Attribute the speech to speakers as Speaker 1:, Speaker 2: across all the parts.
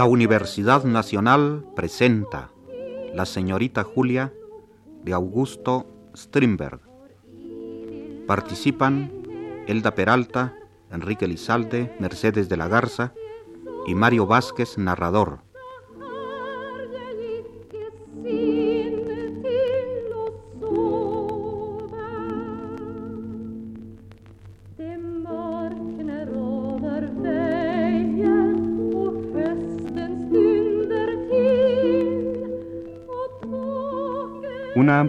Speaker 1: La Universidad Nacional presenta La señorita Julia de Augusto Strindberg. Participan Elda Peralta, Enrique Lizalde, Mercedes de la Garza y Mario Vázquez, narrador.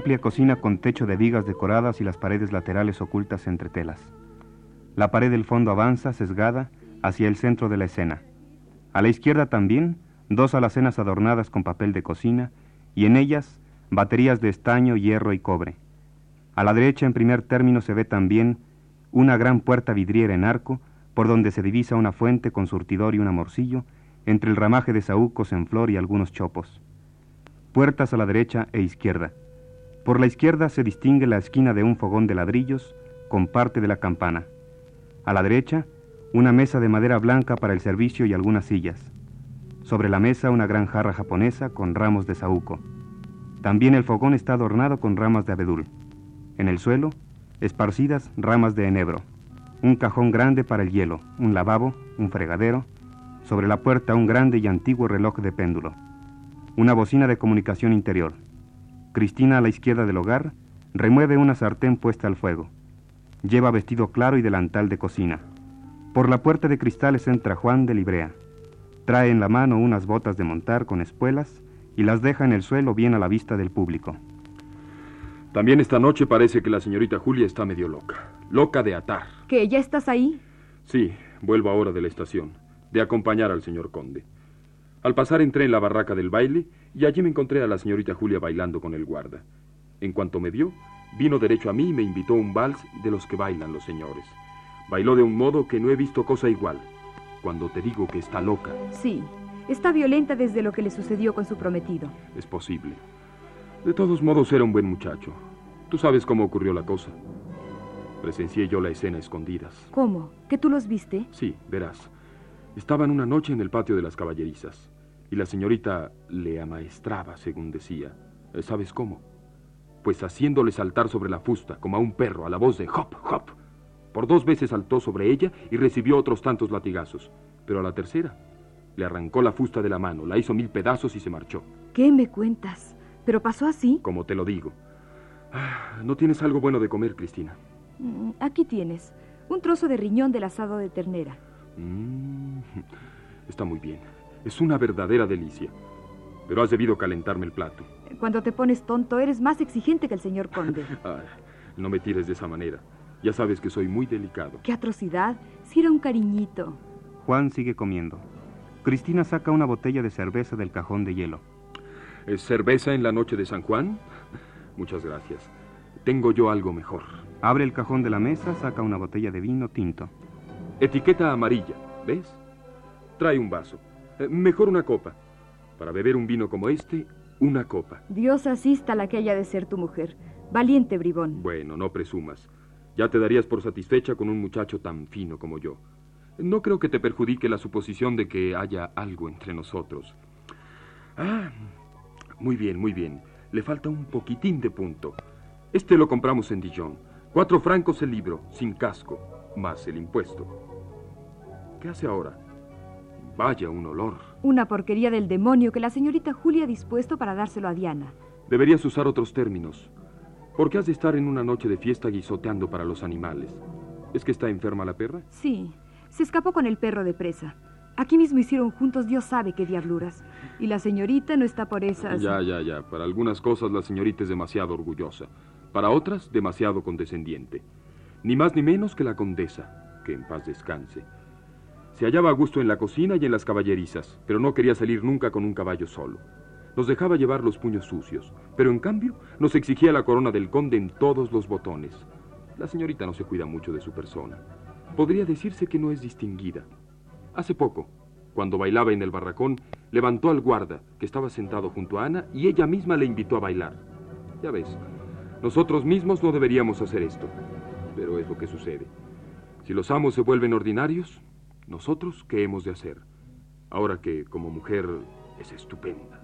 Speaker 2: Amplia cocina con techo de vigas decoradas y las paredes laterales ocultas entre telas. La pared del fondo avanza, sesgada, hacia el centro de la escena. A la izquierda también, dos alacenas adornadas con papel de cocina y en ellas baterías de estaño, hierro y cobre. A la derecha, en primer término, se ve también una gran puerta vidriera en arco, por donde se divisa una fuente con surtidor y un amorcillo, entre el ramaje de saúcos en flor y algunos chopos. Puertas a la derecha e izquierda. Por la izquierda se distingue la esquina de un fogón de ladrillos con parte de la campana. A la derecha, una mesa de madera blanca para el servicio y algunas sillas. Sobre la mesa una gran jarra japonesa con ramos de saúco. También el fogón está adornado con ramas de abedul. En el suelo, esparcidas ramas de enebro. Un cajón grande para el hielo, un lavabo, un fregadero. Sobre la puerta un grande y antiguo reloj de péndulo. Una bocina de comunicación interior. Cristina a la izquierda del hogar remueve una sartén puesta al fuego. Lleva vestido claro y delantal de cocina. Por la puerta de cristales entra Juan de Librea. Trae en la mano unas botas de montar con espuelas y las deja en el suelo bien a la vista del público.
Speaker 3: También esta noche parece que la señorita Julia está medio loca. Loca de atar.
Speaker 4: ¿Que ya estás ahí?
Speaker 3: Sí, vuelvo ahora de la estación, de acompañar al señor conde. Al pasar entré en la barraca del baile y allí me encontré a la señorita Julia bailando con el guarda. En cuanto me vio, vino derecho a mí y me invitó a un vals de los que bailan los señores. Bailó de un modo que no he visto cosa igual. Cuando te digo que está loca.
Speaker 4: Sí, está violenta desde lo que le sucedió con su prometido.
Speaker 3: Es posible. De todos modos era un buen muchacho. Tú sabes cómo ocurrió la cosa. Presencié yo la escena escondidas.
Speaker 4: ¿Cómo? ¿Que tú los viste?
Speaker 3: Sí, verás. Estaban una noche en el patio de las caballerizas y la señorita le amaestraba, según decía. ¿Sabes cómo? Pues haciéndole saltar sobre la fusta, como a un perro, a la voz de hop, hop. Por dos veces saltó sobre ella y recibió otros tantos latigazos. Pero a la tercera le arrancó la fusta de la mano, la hizo mil pedazos y se marchó.
Speaker 4: ¿Qué me cuentas? ¿Pero pasó así?
Speaker 3: Como te lo digo. Ah, ¿No tienes algo bueno de comer, Cristina?
Speaker 4: Mm, aquí tienes. Un trozo de riñón del asado de ternera.
Speaker 3: Mm, está muy bien. Es una verdadera delicia. Pero has debido calentarme el plato.
Speaker 4: Cuando te pones tonto, eres más exigente que el señor conde.
Speaker 3: no me tires de esa manera. Ya sabes que soy muy delicado.
Speaker 4: ¡Qué atrocidad! Si era un cariñito.
Speaker 2: Juan sigue comiendo. Cristina saca una botella de cerveza del cajón de hielo.
Speaker 3: ¿Es cerveza en la noche de San Juan? Muchas gracias. Tengo yo algo mejor.
Speaker 2: Abre el cajón de la mesa, saca una botella de vino tinto.
Speaker 3: Etiqueta amarilla, ¿ves? Trae un vaso. Eh, mejor una copa. Para beber un vino como este, una copa.
Speaker 4: Dios asista a la que haya de ser tu mujer. Valiente bribón.
Speaker 3: Bueno, no presumas. Ya te darías por satisfecha con un muchacho tan fino como yo. No creo que te perjudique la suposición de que haya algo entre nosotros. Ah, muy bien, muy bien. Le falta un poquitín de punto. Este lo compramos en Dijon. Cuatro francos el libro, sin casco, más el impuesto. ¿Qué hace ahora? Vaya un olor.
Speaker 4: Una porquería del demonio que la señorita Julia ha dispuesto para dárselo a Diana.
Speaker 3: Deberías usar otros términos. ¿Por qué has de estar en una noche de fiesta guisoteando para los animales? ¿Es que está enferma la perra?
Speaker 4: Sí, se escapó con el perro de presa. Aquí mismo hicieron juntos Dios sabe qué diabluras. Y la señorita no está por esas.
Speaker 3: Ya, ya, ya. Para algunas cosas la señorita es demasiado orgullosa. Para otras, demasiado condescendiente. Ni más ni menos que la condesa, que en paz descanse. Se hallaba a gusto en la cocina y en las caballerizas, pero no quería salir nunca con un caballo solo. Nos dejaba llevar los puños sucios, pero en cambio nos exigía la corona del conde en todos los botones. La señorita no se cuida mucho de su persona. Podría decirse que no es distinguida. Hace poco, cuando bailaba en el barracón, levantó al guarda, que estaba sentado junto a Ana, y ella misma le invitó a bailar. Ya ves, nosotros mismos no deberíamos hacer esto, pero es lo que sucede. Si los amos se vuelven ordinarios, nosotros, ¿qué hemos de hacer? Ahora que, como mujer, es estupenda.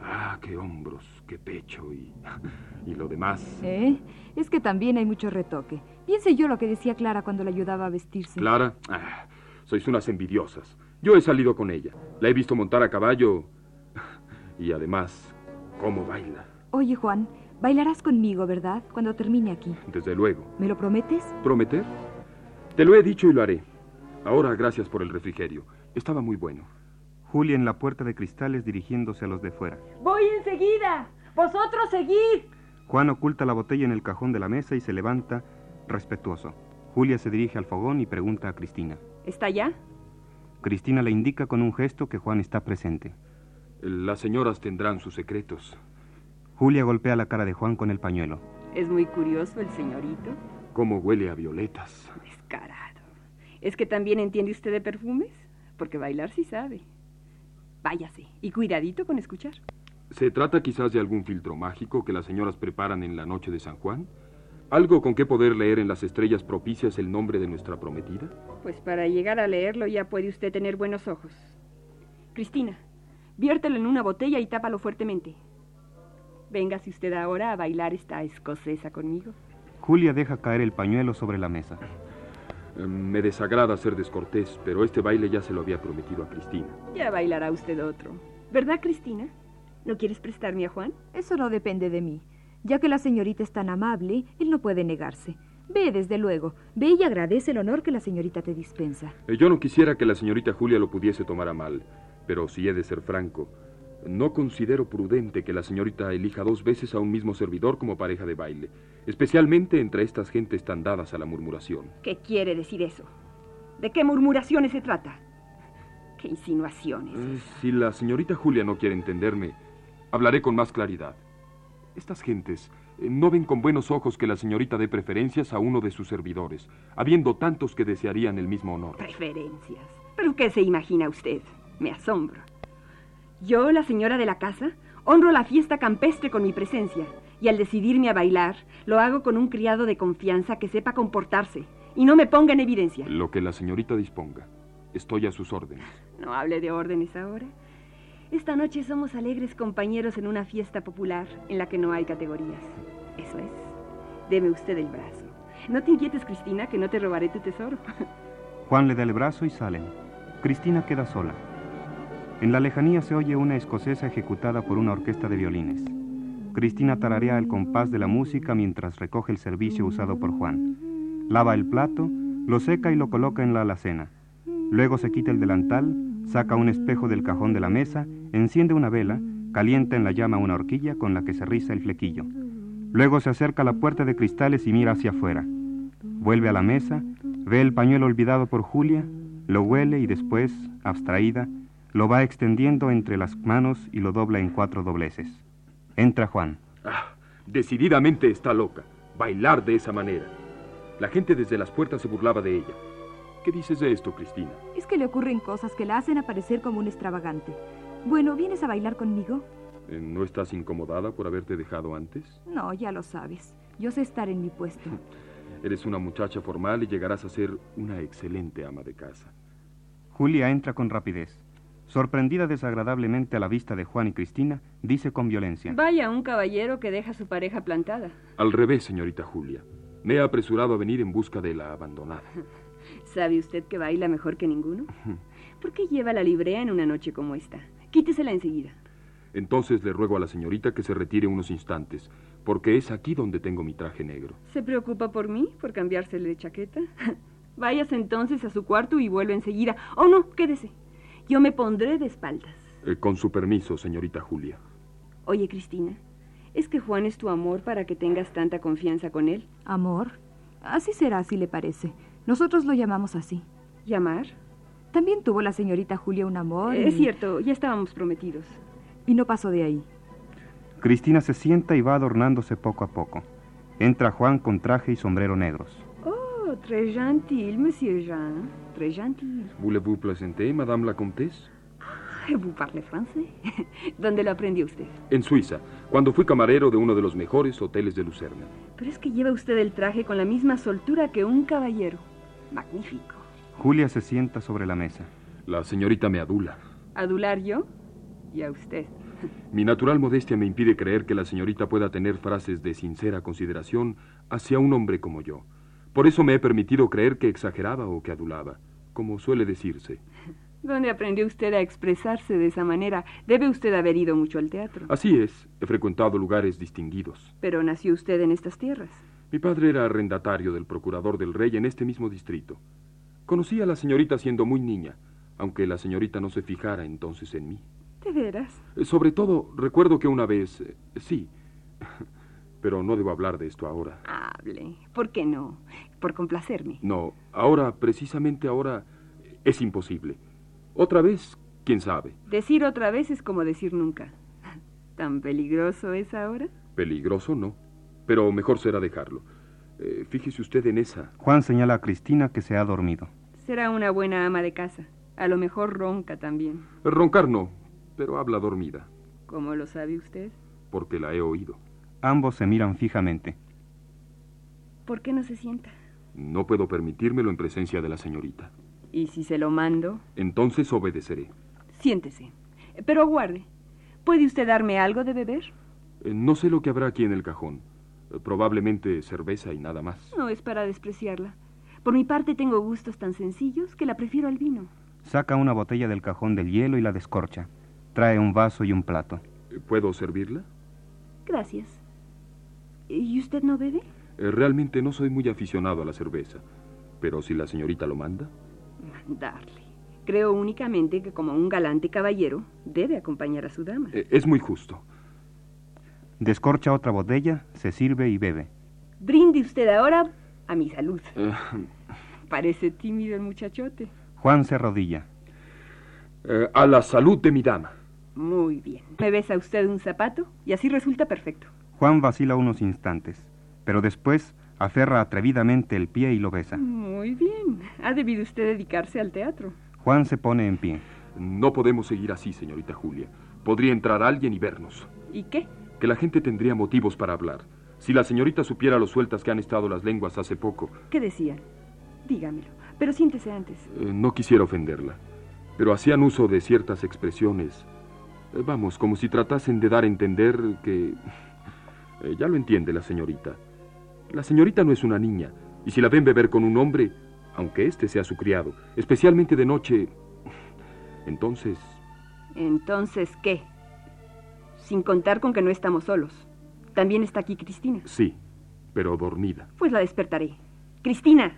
Speaker 3: Ah, qué hombros, qué pecho y, y lo demás.
Speaker 4: ¿Eh? Es que también hay mucho retoque. Piense yo lo que decía Clara cuando la ayudaba a vestirse.
Speaker 3: Clara, ah, sois unas envidiosas. Yo he salido con ella. La he visto montar a caballo. Y además, cómo baila.
Speaker 4: Oye, Juan, bailarás conmigo, ¿verdad? Cuando termine aquí.
Speaker 3: Desde luego.
Speaker 4: ¿Me lo prometes?
Speaker 3: ¿Prometer? Te lo he dicho y lo haré. Ahora, gracias por el refrigerio. Estaba muy bueno.
Speaker 2: Julia en la puerta de cristales dirigiéndose a los de fuera.
Speaker 5: Voy enseguida. Vosotros seguid.
Speaker 2: Juan oculta la botella en el cajón de la mesa y se levanta, respetuoso. Julia se dirige al fogón y pregunta a Cristina.
Speaker 5: ¿Está ya?
Speaker 2: Cristina le indica con un gesto que Juan está presente.
Speaker 3: Las señoras tendrán sus secretos.
Speaker 2: Julia golpea la cara de Juan con el pañuelo.
Speaker 5: Es muy curioso el señorito.
Speaker 3: ¿Cómo huele a violetas?
Speaker 5: ¿Es que también entiende usted de perfumes? Porque bailar sí sabe. Váyase y cuidadito con escuchar.
Speaker 3: ¿Se trata quizás de algún filtro mágico que las señoras preparan en la noche de San Juan? ¿Algo con que poder leer en las estrellas propicias el nombre de nuestra prometida?
Speaker 5: Pues para llegar a leerlo ya puede usted tener buenos ojos. Cristina, viértelo en una botella y tápalo fuertemente. Véngase usted ahora a bailar esta escocesa conmigo.
Speaker 2: Julia deja caer el pañuelo sobre la mesa.
Speaker 3: Me desagrada ser descortés, pero este baile ya se lo había prometido a Cristina.
Speaker 5: Ya bailará usted otro. ¿Verdad, Cristina? ¿No quieres prestarme a Juan?
Speaker 4: Eso no depende de mí. Ya que la señorita es tan amable, él no puede negarse. Ve, desde luego. Ve y agradece el honor que la señorita te dispensa.
Speaker 3: Eh, Yo no quisiera que la señorita Julia lo pudiese tomar a mal, pero si he de ser franco, no considero prudente que la señorita elija dos veces a un mismo servidor como pareja de baile, especialmente entre estas gentes tan dadas a la murmuración.
Speaker 5: ¿Qué quiere decir eso? ¿De qué murmuraciones se trata? ¿Qué insinuaciones?
Speaker 3: Eh, Si la señorita Julia no quiere entenderme, hablaré con más claridad. Estas gentes eh, no ven con buenos ojos que la señorita dé preferencias a uno de sus servidores, habiendo tantos que desearían el mismo honor.
Speaker 5: Preferencias. ¿Pero qué se imagina usted? Me asombro. Yo, la señora de la casa, honro la fiesta campestre con mi presencia, y al decidirme a bailar, lo hago con un criado de confianza que sepa comportarse y no me ponga en evidencia.
Speaker 3: Lo que la señorita disponga. Estoy a sus órdenes.
Speaker 5: No hable de órdenes ahora. Esta noche somos alegres compañeros en una fiesta popular en la que no hay categorías. Eso es. Deme usted el brazo. No te inquietes, Cristina, que no te robaré tu tesoro.
Speaker 2: Juan le da el brazo y salen. Cristina queda sola. En la lejanía se oye una escocesa ejecutada por una orquesta de violines. Cristina tararea el compás de la música mientras recoge el servicio usado por Juan. Lava el plato, lo seca y lo coloca en la alacena. Luego se quita el delantal, saca un espejo del cajón de la mesa, enciende una vela, calienta en la llama una horquilla con la que se riza el flequillo. Luego se acerca a la puerta de cristales y mira hacia afuera. Vuelve a la mesa, ve el pañuelo olvidado por Julia, lo huele y después, abstraída, lo va extendiendo entre las manos y lo dobla en cuatro dobleces. Entra Juan.
Speaker 3: Ah, decididamente está loca. Bailar de esa manera. La gente desde las puertas se burlaba de ella. ¿Qué dices de esto, Cristina?
Speaker 4: Es que le ocurren cosas que la hacen aparecer como un extravagante. Bueno, ¿vienes a bailar conmigo?
Speaker 3: Eh, ¿No estás incomodada por haberte dejado antes?
Speaker 4: No, ya lo sabes. Yo sé estar en mi puesto.
Speaker 3: Eres una muchacha formal y llegarás a ser una excelente ama de casa.
Speaker 2: Julia entra con rapidez. Sorprendida desagradablemente a la vista de Juan y Cristina, dice con violencia.
Speaker 5: Vaya un caballero que deja a su pareja plantada.
Speaker 3: Al revés, señorita Julia. Me he apresurado a venir en busca de la abandonada.
Speaker 5: ¿Sabe usted que baila mejor que ninguno? ¿Por qué lleva la librea en una noche como esta? Quítesela enseguida.
Speaker 3: Entonces le ruego a la señorita que se retire unos instantes, porque es aquí donde tengo mi traje negro.
Speaker 5: ¿Se preocupa por mí? ¿Por cambiársele de chaqueta? Váyase entonces a su cuarto y vuelve enseguida. Oh, no, quédese. Yo me pondré de espaldas.
Speaker 3: Eh, con su permiso, señorita Julia.
Speaker 5: Oye, Cristina, ¿es que Juan es tu amor para que tengas tanta confianza con él?
Speaker 4: Amor. Así será, si le parece. Nosotros lo llamamos así.
Speaker 5: ¿Llamar?
Speaker 4: También tuvo la señorita Julia un amor.
Speaker 5: Es
Speaker 4: y-
Speaker 5: cierto, ya estábamos prometidos.
Speaker 4: Y no pasó de ahí.
Speaker 2: Cristina se sienta y va adornándose poco a poco. Entra Juan con traje y sombrero negros.
Speaker 5: Oh, très gentil, monsieur Jean. Très gentil.
Speaker 3: ¿Voulez-vous plaisanter, madame la comtesse?
Speaker 5: ¿Vous parlez français? ¿Dónde lo aprendió usted?
Speaker 3: En Suiza, cuando fui camarero de uno de los mejores hoteles de Lucerna.
Speaker 5: Pero es que lleva usted el traje con la misma soltura que un caballero. Magnífico.
Speaker 2: Julia se sienta sobre la mesa.
Speaker 3: La señorita me adula.
Speaker 5: ¿Adular yo? Y a usted.
Speaker 3: Mi natural modestia me impide creer que la señorita pueda tener frases de sincera consideración hacia un hombre como yo. Por eso me he permitido creer que exageraba o que adulaba, como suele decirse.
Speaker 5: ¿Dónde aprendió usted a expresarse de esa manera? Debe usted haber ido mucho al teatro.
Speaker 3: Así es, he frecuentado lugares distinguidos.
Speaker 5: Pero nació usted en estas tierras.
Speaker 3: Mi padre era arrendatario del procurador del rey en este mismo distrito. Conocí a la señorita siendo muy niña, aunque la señorita no se fijara entonces en mí.
Speaker 5: ¿De veras?
Speaker 3: Eh, Sobre todo, recuerdo que una vez... eh, sí. Pero no debo hablar de esto ahora.
Speaker 5: Hable. ¿Por qué no? Por complacerme.
Speaker 3: No, ahora, precisamente ahora, es imposible. Otra vez, quién sabe.
Speaker 5: Decir otra vez es como decir nunca. ¿Tan peligroso es ahora?
Speaker 3: Peligroso no, pero mejor será dejarlo. Eh, fíjese usted en esa.
Speaker 2: Juan señala a Cristina que se ha dormido.
Speaker 5: Será una buena ama de casa. A lo mejor ronca también.
Speaker 3: Roncar no, pero habla dormida,
Speaker 5: ¿Cómo lo sabe usted?
Speaker 3: porque la he oído.
Speaker 2: Ambos se miran fijamente.
Speaker 5: ¿Por qué no se sienta?
Speaker 3: No puedo permitírmelo en presencia de la señorita.
Speaker 5: ¿Y si se lo mando?
Speaker 3: Entonces obedeceré.
Speaker 5: Siéntese. Pero aguarde. ¿Puede usted darme algo de beber?
Speaker 3: Eh, no sé lo que habrá aquí en el cajón. Eh, probablemente cerveza y nada más.
Speaker 5: No es para despreciarla. Por mi parte tengo gustos tan sencillos que la prefiero al vino.
Speaker 2: Saca una botella del cajón del hielo y la descorcha. Trae un vaso y un plato.
Speaker 3: Eh, ¿Puedo servirla?
Speaker 5: Gracias. ¿Y usted no bebe?
Speaker 3: Eh, realmente no soy muy aficionado a la cerveza. Pero si la señorita lo manda.
Speaker 5: Mandarle. Creo únicamente que como un galante caballero debe acompañar a su dama.
Speaker 3: Eh, es muy justo.
Speaker 2: Descorcha otra botella, se sirve y bebe.
Speaker 5: Brinde usted ahora a mi salud.
Speaker 3: Eh,
Speaker 5: Parece tímido el muchachote.
Speaker 2: Juan se arrodilla.
Speaker 3: eh, a la salud de mi dama.
Speaker 5: Muy bien. Me besa usted un zapato y así resulta perfecto.
Speaker 2: Juan vacila unos instantes, pero después aferra atrevidamente el pie y lo besa.
Speaker 5: Muy bien. Ha debido usted dedicarse al teatro.
Speaker 2: Juan se pone en pie.
Speaker 3: No podemos seguir así, señorita Julia. Podría entrar alguien y vernos.
Speaker 5: ¿Y qué?
Speaker 3: Que la gente tendría motivos para hablar. Si la señorita supiera lo sueltas que han estado las lenguas hace poco,
Speaker 5: ¿Qué decían? Dígamelo. Pero siéntese antes.
Speaker 3: eh, no quisiera ofenderla. Pero hacían uso de ciertas expresiones. Eh, vamos, como si tratasen de dar a entender que... Eh, ya lo entiende la señorita. La señorita no es una niña, y si la ven beber con un hombre, aunque éste sea su criado, especialmente de noche, entonces...
Speaker 5: Entonces, ¿qué? Sin contar con que no estamos solos. También está aquí Cristina.
Speaker 3: Sí, pero dormida.
Speaker 5: Pues la despertaré. Cristina,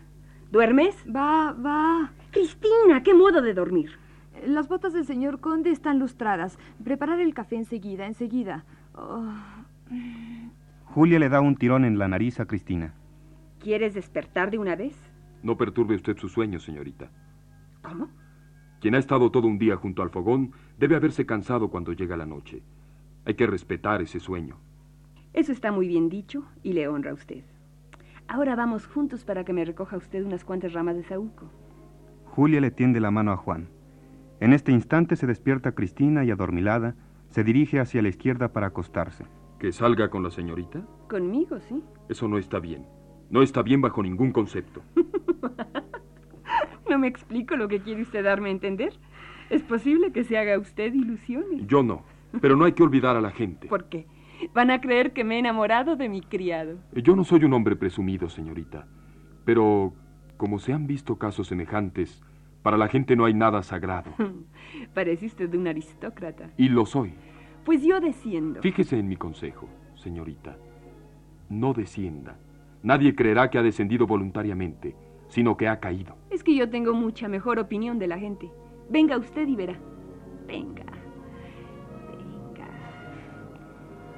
Speaker 5: ¿duermes?
Speaker 4: Va, va.
Speaker 5: Cristina, ¿qué modo de dormir?
Speaker 4: Las botas del señor conde están lustradas. Preparar el café enseguida, enseguida. Oh,
Speaker 2: Julia le da un tirón en la nariz a Cristina.
Speaker 5: ¿Quieres despertar de una vez?
Speaker 3: No perturbe usted su sueño, señorita.
Speaker 5: ¿Cómo?
Speaker 3: Quien ha estado todo un día junto al fogón debe haberse cansado cuando llega la noche. Hay que respetar ese sueño.
Speaker 5: Eso está muy bien dicho y le honra a usted. Ahora vamos juntos para que me recoja usted unas cuantas ramas de saúco.
Speaker 2: Julia le tiende la mano a Juan. En este instante se despierta Cristina y adormilada se dirige hacia la izquierda para acostarse.
Speaker 3: ¿Que salga con la señorita?
Speaker 5: Conmigo, sí.
Speaker 3: Eso no está bien. No está bien bajo ningún concepto.
Speaker 5: No me explico lo que quiere usted darme a entender. Es posible que se haga usted ilusiones.
Speaker 3: Yo no. Pero no hay que olvidar a la gente.
Speaker 5: ¿Por qué? Van a creer que me he enamorado de mi criado.
Speaker 3: Yo no soy un hombre presumido, señorita. Pero, como se han visto casos semejantes, para la gente no hay nada sagrado.
Speaker 5: Parece usted un aristócrata.
Speaker 3: Y lo soy.
Speaker 5: Pues yo desciendo.
Speaker 3: Fíjese en mi consejo, señorita. No descienda. Nadie creerá que ha descendido voluntariamente. sino que ha caído.
Speaker 5: Es que yo tengo mucha mejor opinión de la gente. Venga usted y verá. Venga. Venga.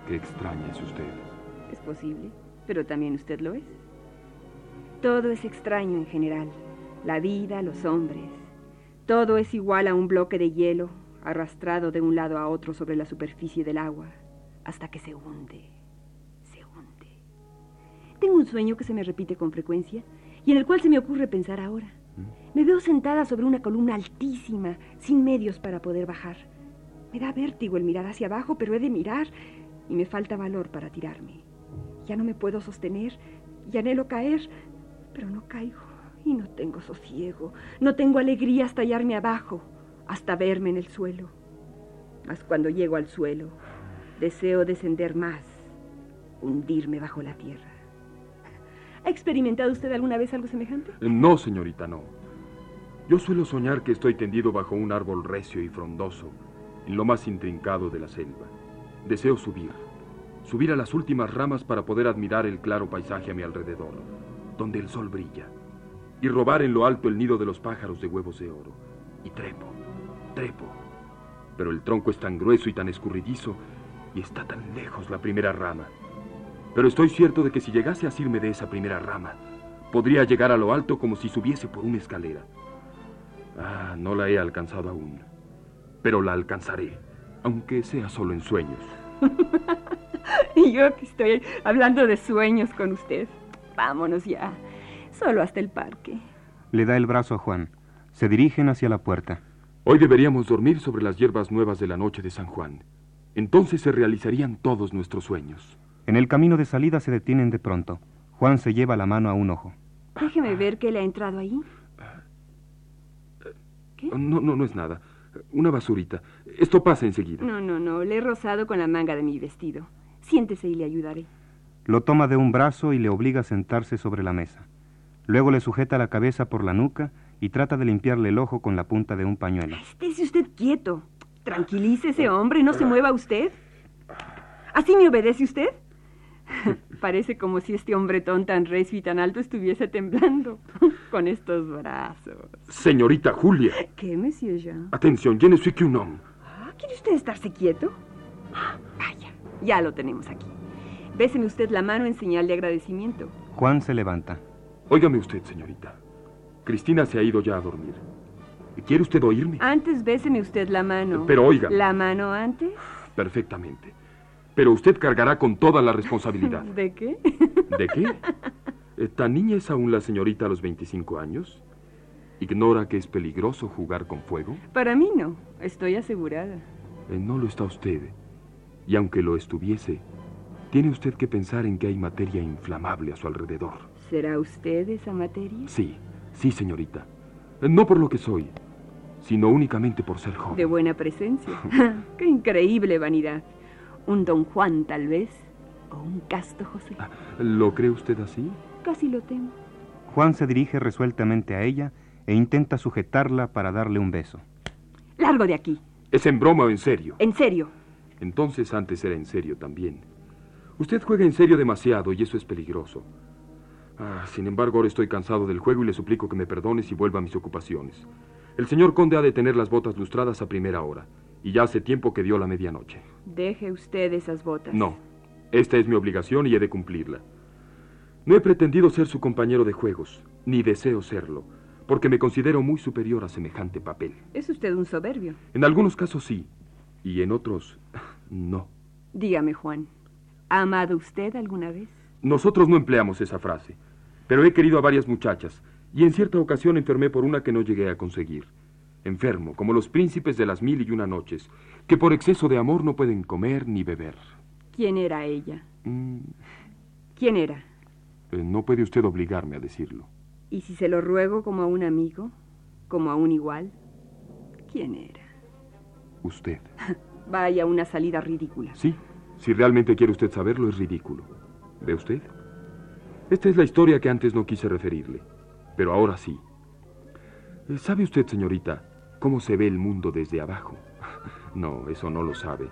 Speaker 3: Qué extraña es usted.
Speaker 5: Es posible, pero también usted lo es. Todo es extraño en general. La vida, los hombres. Todo es igual a un bloque de hielo arrastrado de un lado a otro sobre la superficie del agua hasta que se hunde, se hunde. Tengo un sueño que se me repite con frecuencia y en el cual se me ocurre pensar ahora. Me veo sentada sobre una columna altísima, sin medios para poder bajar. Me da vértigo el mirar hacia abajo, pero he de mirar y me falta valor para tirarme. Ya no me puedo sostener y anhelo caer, pero no caigo y no tengo sosiego, no tengo alegría hasta hallarme abajo, hasta verme en el suelo. Mas cuando llego al suelo, deseo descender más, hundirme bajo la tierra. ¿Ha experimentado usted alguna vez algo semejante?
Speaker 3: No, señorita, no. Yo suelo soñar que estoy tendido bajo un árbol recio y frondoso, en lo más intrincado de la selva. Deseo subir, subir a las últimas ramas para poder admirar el claro paisaje a mi alrededor, donde el sol brilla, y robar en lo alto el nido de los pájaros de huevos de oro. Y trepo, trepo. Pero el tronco es tan grueso y tan escurridizo, y está tan lejos la primera rama. Pero estoy cierto de que si llegase a asirme de esa primera rama, podría llegar a lo alto como si subiese por una escalera. Ah, no la he alcanzado aún. Pero la alcanzaré, aunque sea solo en sueños.
Speaker 5: y yo que estoy hablando de sueños con usted. Vámonos ya. Solo hasta el parque.
Speaker 2: Le da el brazo a Juan. Se dirigen hacia la puerta.
Speaker 3: Hoy deberíamos dormir sobre las hierbas nuevas de la noche de San Juan. Entonces se realizarían todos nuestros sueños.
Speaker 2: En el camino de salida se detienen de pronto. Juan se lleva la mano a un ojo.
Speaker 5: Déjeme ver qué le ha entrado ahí.
Speaker 3: ¿Qué? No, no, no es nada. Una basurita. Esto pasa enseguida.
Speaker 5: No, no, no. Le he rozado con la manga de mi vestido. Siéntese y le ayudaré.
Speaker 2: Lo toma de un brazo y le obliga a sentarse sobre la mesa. Luego le sujeta la cabeza por la nuca y trata de limpiarle el ojo con la punta de un pañuelo.
Speaker 5: Estése usted quieto. Tranquilícese, hombre, no se mueva usted. ¿Así me obedece usted? Parece como si este hombretón tan recio y tan alto estuviese temblando con estos brazos.
Speaker 3: Señorita Julia.
Speaker 5: ¿Qué, monsieur Jean?
Speaker 3: Atención, je ne suis qu'un homme.
Speaker 5: Ah, ¿Quiere usted estarse quieto? Vaya, ya lo tenemos aquí. Béseme usted la mano en señal de agradecimiento.
Speaker 2: Juan se levanta.
Speaker 3: Óigame usted, señorita. Cristina se ha ido ya a dormir. ¿Quiere usted oírme?
Speaker 5: Antes béseme usted la mano.
Speaker 3: Pero oiga.
Speaker 5: ¿La mano antes?
Speaker 3: Perfectamente. Pero usted cargará con toda la responsabilidad.
Speaker 5: ¿De qué?
Speaker 3: ¿De qué? Eh, ¿Tan niña es aún la señorita a los 25 años? ¿Ignora que es peligroso jugar con fuego?
Speaker 5: Para mí no. Estoy asegurada.
Speaker 3: Eh, no lo está usted. Y aunque lo estuviese, tiene usted que pensar en que hay materia inflamable a su alrededor.
Speaker 5: ¿Será usted esa materia?
Speaker 3: Sí, sí, señorita. No por lo que soy, sino únicamente por ser joven.
Speaker 5: De buena presencia. ¡Qué increíble vanidad! Un don Juan, tal vez. O un casto José.
Speaker 3: Ah, ¿Lo cree usted así?
Speaker 5: Casi lo temo.
Speaker 2: Juan se dirige resueltamente a ella e intenta sujetarla para darle un beso.
Speaker 5: Largo de aquí.
Speaker 3: ¿Es en broma o en serio?
Speaker 5: En serio.
Speaker 3: Entonces antes era en serio también. Usted juega en serio demasiado y eso es peligroso. Ah, sin embargo, ahora estoy cansado del juego y le suplico que me perdones y vuelva a mis ocupaciones. El señor conde ha de tener las botas lustradas a primera hora, y ya hace tiempo que dio la medianoche.
Speaker 5: Deje usted esas botas.
Speaker 3: No, esta es mi obligación y he de cumplirla. No he pretendido ser su compañero de juegos, ni deseo serlo, porque me considero muy superior a semejante papel.
Speaker 5: Es usted un soberbio.
Speaker 3: En algunos casos sí, y en otros no.
Speaker 5: Dígame, Juan, ¿ha amado usted alguna vez?
Speaker 3: Nosotros no empleamos esa frase, pero he querido a varias muchachas, y en cierta ocasión enfermé por una que no llegué a conseguir. Enfermo, como los príncipes de las mil y una noches, que por exceso de amor no pueden comer ni beber.
Speaker 5: ¿Quién era ella?
Speaker 3: Mm,
Speaker 5: ¿Quién era?
Speaker 3: eh, no puede usted obligarme a decirlo.
Speaker 5: ¿Y si se lo ruego como a un amigo? ¿Como a un igual? ¿Quién era?
Speaker 3: Usted.
Speaker 5: Vaya una salida ridícula.
Speaker 3: Sí, si realmente quiere usted saberlo, es ridículo. ¿Ve usted? Esta es la historia que antes no quise referirle, pero ahora sí. ¿Sabe usted, señorita, cómo se ve el mundo desde abajo? No, eso no lo sabe.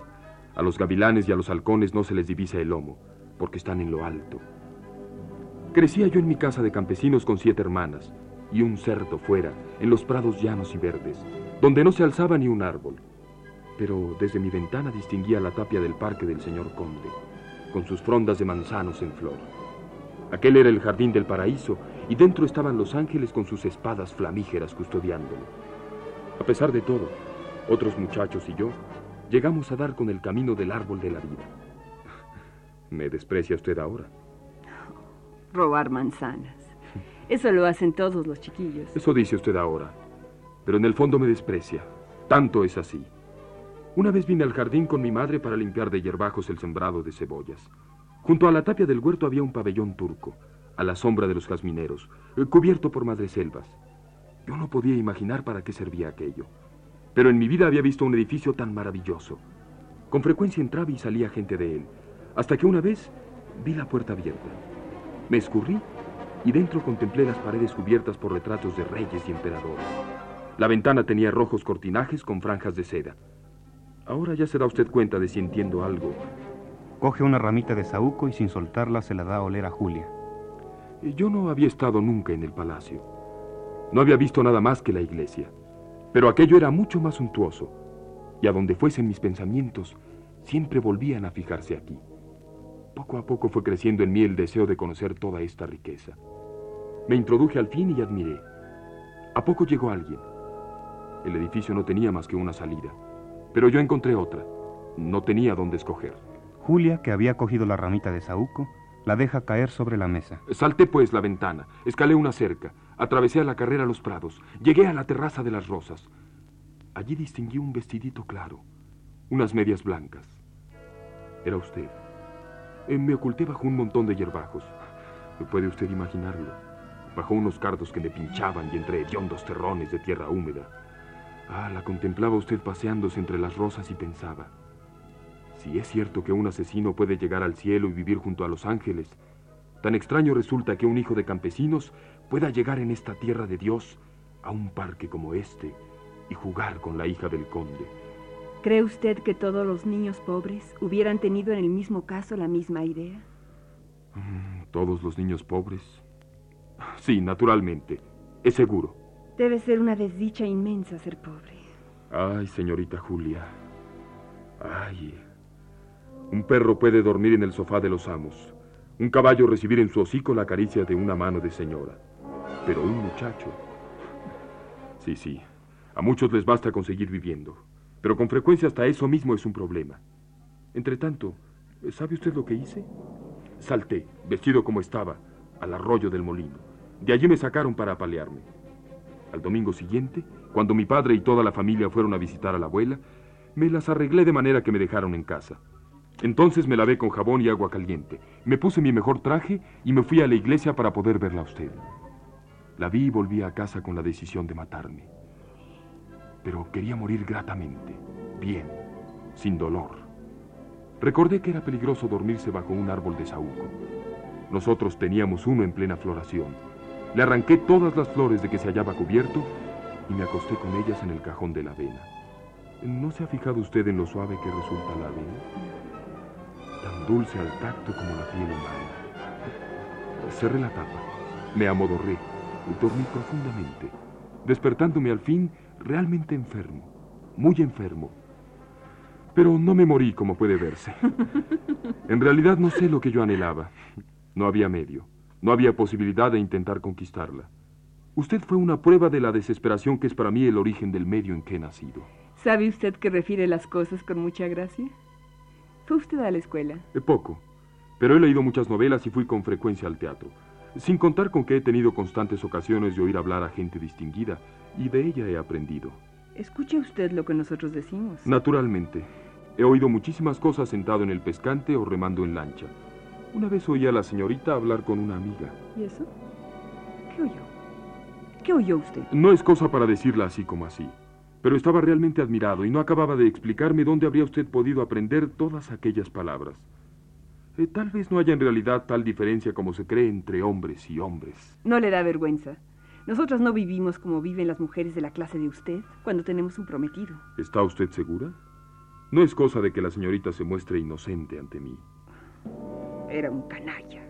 Speaker 3: A los gavilanes y a los halcones no se les divisa el lomo, porque están en lo alto. Crecía yo en mi casa de campesinos con siete hermanas, y un cerdo fuera, en los prados llanos y verdes, donde no se alzaba ni un árbol. Pero desde mi ventana distinguía la tapia del parque del señor conde, con sus frondas de manzanos en flor. Aquel era el jardín del paraíso, y dentro estaban los ángeles con sus espadas flamígeras custodiándolo. A pesar de todo, otros muchachos y yo llegamos a dar con el camino del árbol de la vida. ¿Me desprecia usted ahora?
Speaker 5: Robar manzanas. Eso lo hacen todos los chiquillos.
Speaker 3: Eso dice usted ahora. Pero en el fondo me desprecia. Tanto es así. Una vez vine al jardín con mi madre para limpiar de hierbajos el sembrado de cebollas. Junto a la tapia del huerto había un pabellón turco, a la sombra de los jazmineros, eh, cubierto por madreselvas. Yo no podía imaginar para qué servía aquello. Pero en mi vida había visto un edificio tan maravilloso. Con frecuencia entraba y salía gente de él, hasta que una vez vi la puerta abierta. Me escurrí y dentro contemplé las paredes cubiertas por retratos de reyes y emperadores. La ventana tenía rojos cortinajes con franjas de seda. Ahora ya se da usted cuenta de si entiendo algo.
Speaker 2: Coge una ramita de saúco y sin soltarla se la da a oler a Julia.
Speaker 3: Yo no había estado nunca en el palacio. No había visto nada más que la iglesia. Pero aquello era mucho más suntuoso. Y a donde fuesen mis pensamientos, siempre volvían a fijarse aquí. Poco a poco fue creciendo en mí el deseo de conocer toda esta riqueza. Me introduje al fin y admiré. A poco llegó alguien. El edificio no tenía más que una salida, pero yo encontré otra. No tenía dónde escoger.
Speaker 2: Julia, que había cogido la ramita de saúco, la deja caer sobre la mesa.
Speaker 3: Salté pues la ventana, escalé una cerca, atravesé a la carrera los prados, llegué a la terraza de las rosas. Allí distinguí un vestidito claro, unas medias blancas. Era usted. Eh, me oculté bajo un montón de hierbajos. ¿Puede usted imaginarlo? Bajo unos cardos que me pinchaban y entre hediondos terrones de tierra húmeda. Ah, la contemplaba usted paseándose entre las rosas y pensaba. Si es cierto que un asesino puede llegar al cielo y vivir junto a los ángeles, tan extraño resulta que un hijo de campesinos pueda llegar en esta tierra de Dios a un parque como este y jugar con la hija del conde.
Speaker 5: ¿Cree usted que todos los niños pobres hubieran tenido en el mismo caso la misma idea?
Speaker 3: Mm, ¿Todos los niños pobres? Sí, naturalmente. Es seguro.
Speaker 5: Debe ser una desdicha inmensa ser pobre.
Speaker 3: Ay, señorita Julia. Ay. Un perro puede dormir en el sofá de los amos. Un caballo recibir en su hocico la caricia de una mano de señora. Pero un muchacho. Sí, sí. A muchos les basta conseguir viviendo. Pero con frecuencia hasta eso mismo es un problema. Entre tanto, ¿sabe usted lo que hice? Salté, vestido como estaba, al arroyo del molino. De allí me sacaron para apalearme. Al domingo siguiente, cuando mi padre y toda la familia fueron a visitar a la abuela, me las arreglé de manera que me dejaron en casa. Entonces me lavé con jabón y agua caliente, me puse mi mejor traje y me fui a la iglesia para poder verla a usted. La vi y volví a casa con la decisión de matarme. Pero quería morir gratamente, bien, sin dolor. Recordé que era peligroso dormirse bajo un árbol de saúco. Nosotros teníamos uno en plena floración. Le arranqué todas las flores de que se hallaba cubierto y me acosté con ellas en el cajón de la avena. ¿No se ha fijado usted en lo suave que resulta la avena? Dulce al tacto como la piel humana. Cerré la tapa, me amodorré y dormí profundamente, despertándome al fin realmente enfermo, muy enfermo. Pero no me morí, como puede verse. En realidad no sé lo que yo anhelaba. No había medio, no había posibilidad de intentar conquistarla. Usted fue una prueba de la desesperación que es para mí el origen del medio en que he nacido.
Speaker 5: ¿Sabe usted que refiere las cosas con mucha gracia? ¿Fue usted a la escuela?
Speaker 3: Eh, poco, pero he leído muchas novelas y fui con frecuencia al teatro. Sin contar con que he tenido constantes ocasiones de oír hablar a gente distinguida, y de ella he aprendido.
Speaker 5: Escuche usted lo que nosotros decimos.
Speaker 3: Naturalmente. He oído muchísimas cosas sentado en el pescante o remando en lancha. Una vez oí a la señorita hablar con una amiga.
Speaker 5: ¿Y eso? ¿Qué oyó? ¿Qué oyó usted?
Speaker 3: No es cosa para decirla así como así, pero estaba realmente admirado y no acababa de explicarme dónde habría usted podido aprender todas aquellas palabras. Eh, tal vez no haya en realidad tal diferencia como se cree entre hombres y hombres.
Speaker 5: No le da vergüenza. Nosotros no vivimos como viven las mujeres de la clase de usted cuando tenemos un prometido.
Speaker 3: ¿Está usted segura? No es cosa de que la señorita se muestre inocente ante mí.
Speaker 5: Era un canalla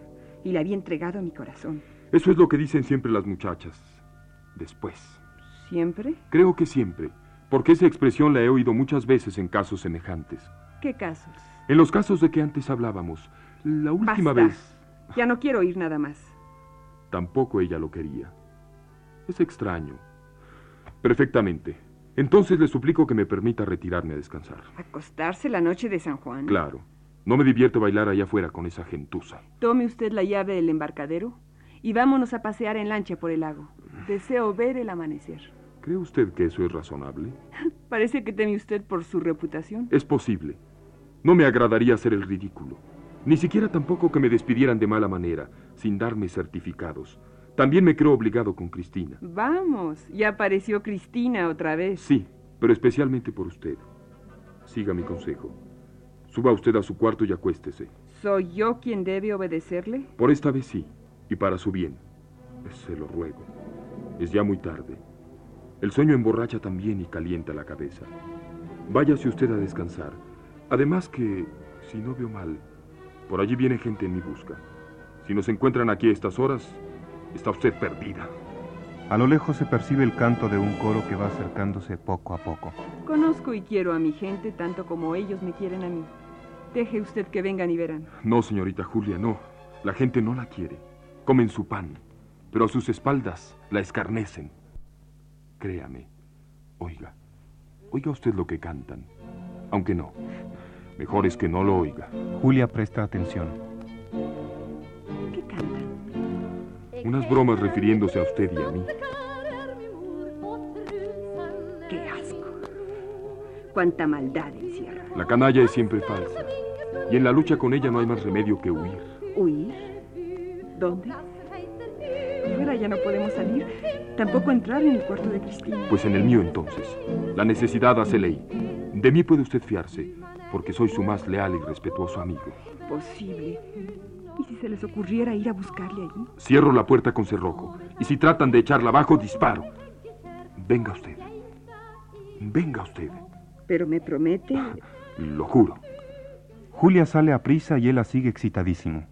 Speaker 5: y le había entregado mi corazón.
Speaker 3: Eso es lo que dicen siempre las muchachas. después.
Speaker 5: ¿Siempre?
Speaker 3: Creo que siempre, porque esa expresión la he oído muchas veces en casos semejantes.
Speaker 5: ¿Qué casos?
Speaker 3: En los casos de que antes hablábamos, la última
Speaker 5: Basta.
Speaker 3: vez
Speaker 5: Ya no quiero oír nada más.
Speaker 3: tampoco ella lo quería. Es extraño. Perfectamente. Entonces le suplico que me permita retirarme a descansar.
Speaker 5: ¿Acostarse la noche de San Juan?
Speaker 3: Claro. No me divierte bailar allá afuera con esa gentuza.
Speaker 5: Tome usted la llave del embarcadero y vámonos a pasear en lancha por el lago. Deseo ver el amanecer.
Speaker 3: ¿Cree usted que eso es razonable?
Speaker 5: Parece que teme usted por su reputación.
Speaker 3: Es posible. No me agradaría hacer el ridículo. Ni siquiera tampoco que me despidieran de mala manera, sin darme certificados. También me creo obligado con Cristina.
Speaker 5: Vamos, ya apareció Cristina otra vez.
Speaker 3: Sí, pero especialmente por usted. Siga mi consejo. Suba usted a su cuarto y acuéstese.
Speaker 5: ¿Soy yo quien debe obedecerle?
Speaker 3: Por esta vez sí, y para su bien. Se lo ruego. Es ya muy tarde. El sueño emborracha también y calienta la cabeza. Váyase usted a descansar. Además que, si no veo mal, por allí viene gente en mi busca. Si nos encuentran aquí a estas horas, está usted perdida.
Speaker 2: A lo lejos se percibe el canto de un coro que va acercándose poco a poco.
Speaker 5: Conozco y quiero a mi gente tanto como ellos me quieren a mí. Deje usted que vengan y verán.
Speaker 3: No, señorita Julia, no. La gente no la quiere. Comen su pan, pero a sus espaldas la escarnecen. Créame. Oiga. Oiga usted lo que cantan. Aunque no. Mejor es que no lo oiga.
Speaker 2: Julia presta atención.
Speaker 5: ¿Qué cantan?
Speaker 3: Unas bromas refiriéndose a usted y a mí.
Speaker 5: ¡Qué asco! ¡Cuánta maldad encierra!
Speaker 3: La canalla es siempre falsa. Y en la lucha con ella no hay más remedio que huir.
Speaker 5: ¿Huir? ¿Dónde? Ahora ya no podemos salir. Tampoco entrar en el cuarto de Cristina.
Speaker 3: Pues en el mío entonces. La necesidad hace ley. De mí puede usted fiarse, porque soy su más leal y respetuoso amigo.
Speaker 5: Imposible. ¿Y si se les ocurriera ir a buscarle allí?
Speaker 3: Cierro la puerta con cerrojo. Y si tratan de echarla abajo, disparo. Venga usted. Venga usted.
Speaker 5: Pero me promete...
Speaker 3: Lo juro.
Speaker 2: Julia sale a prisa y él la sigue excitadísimo.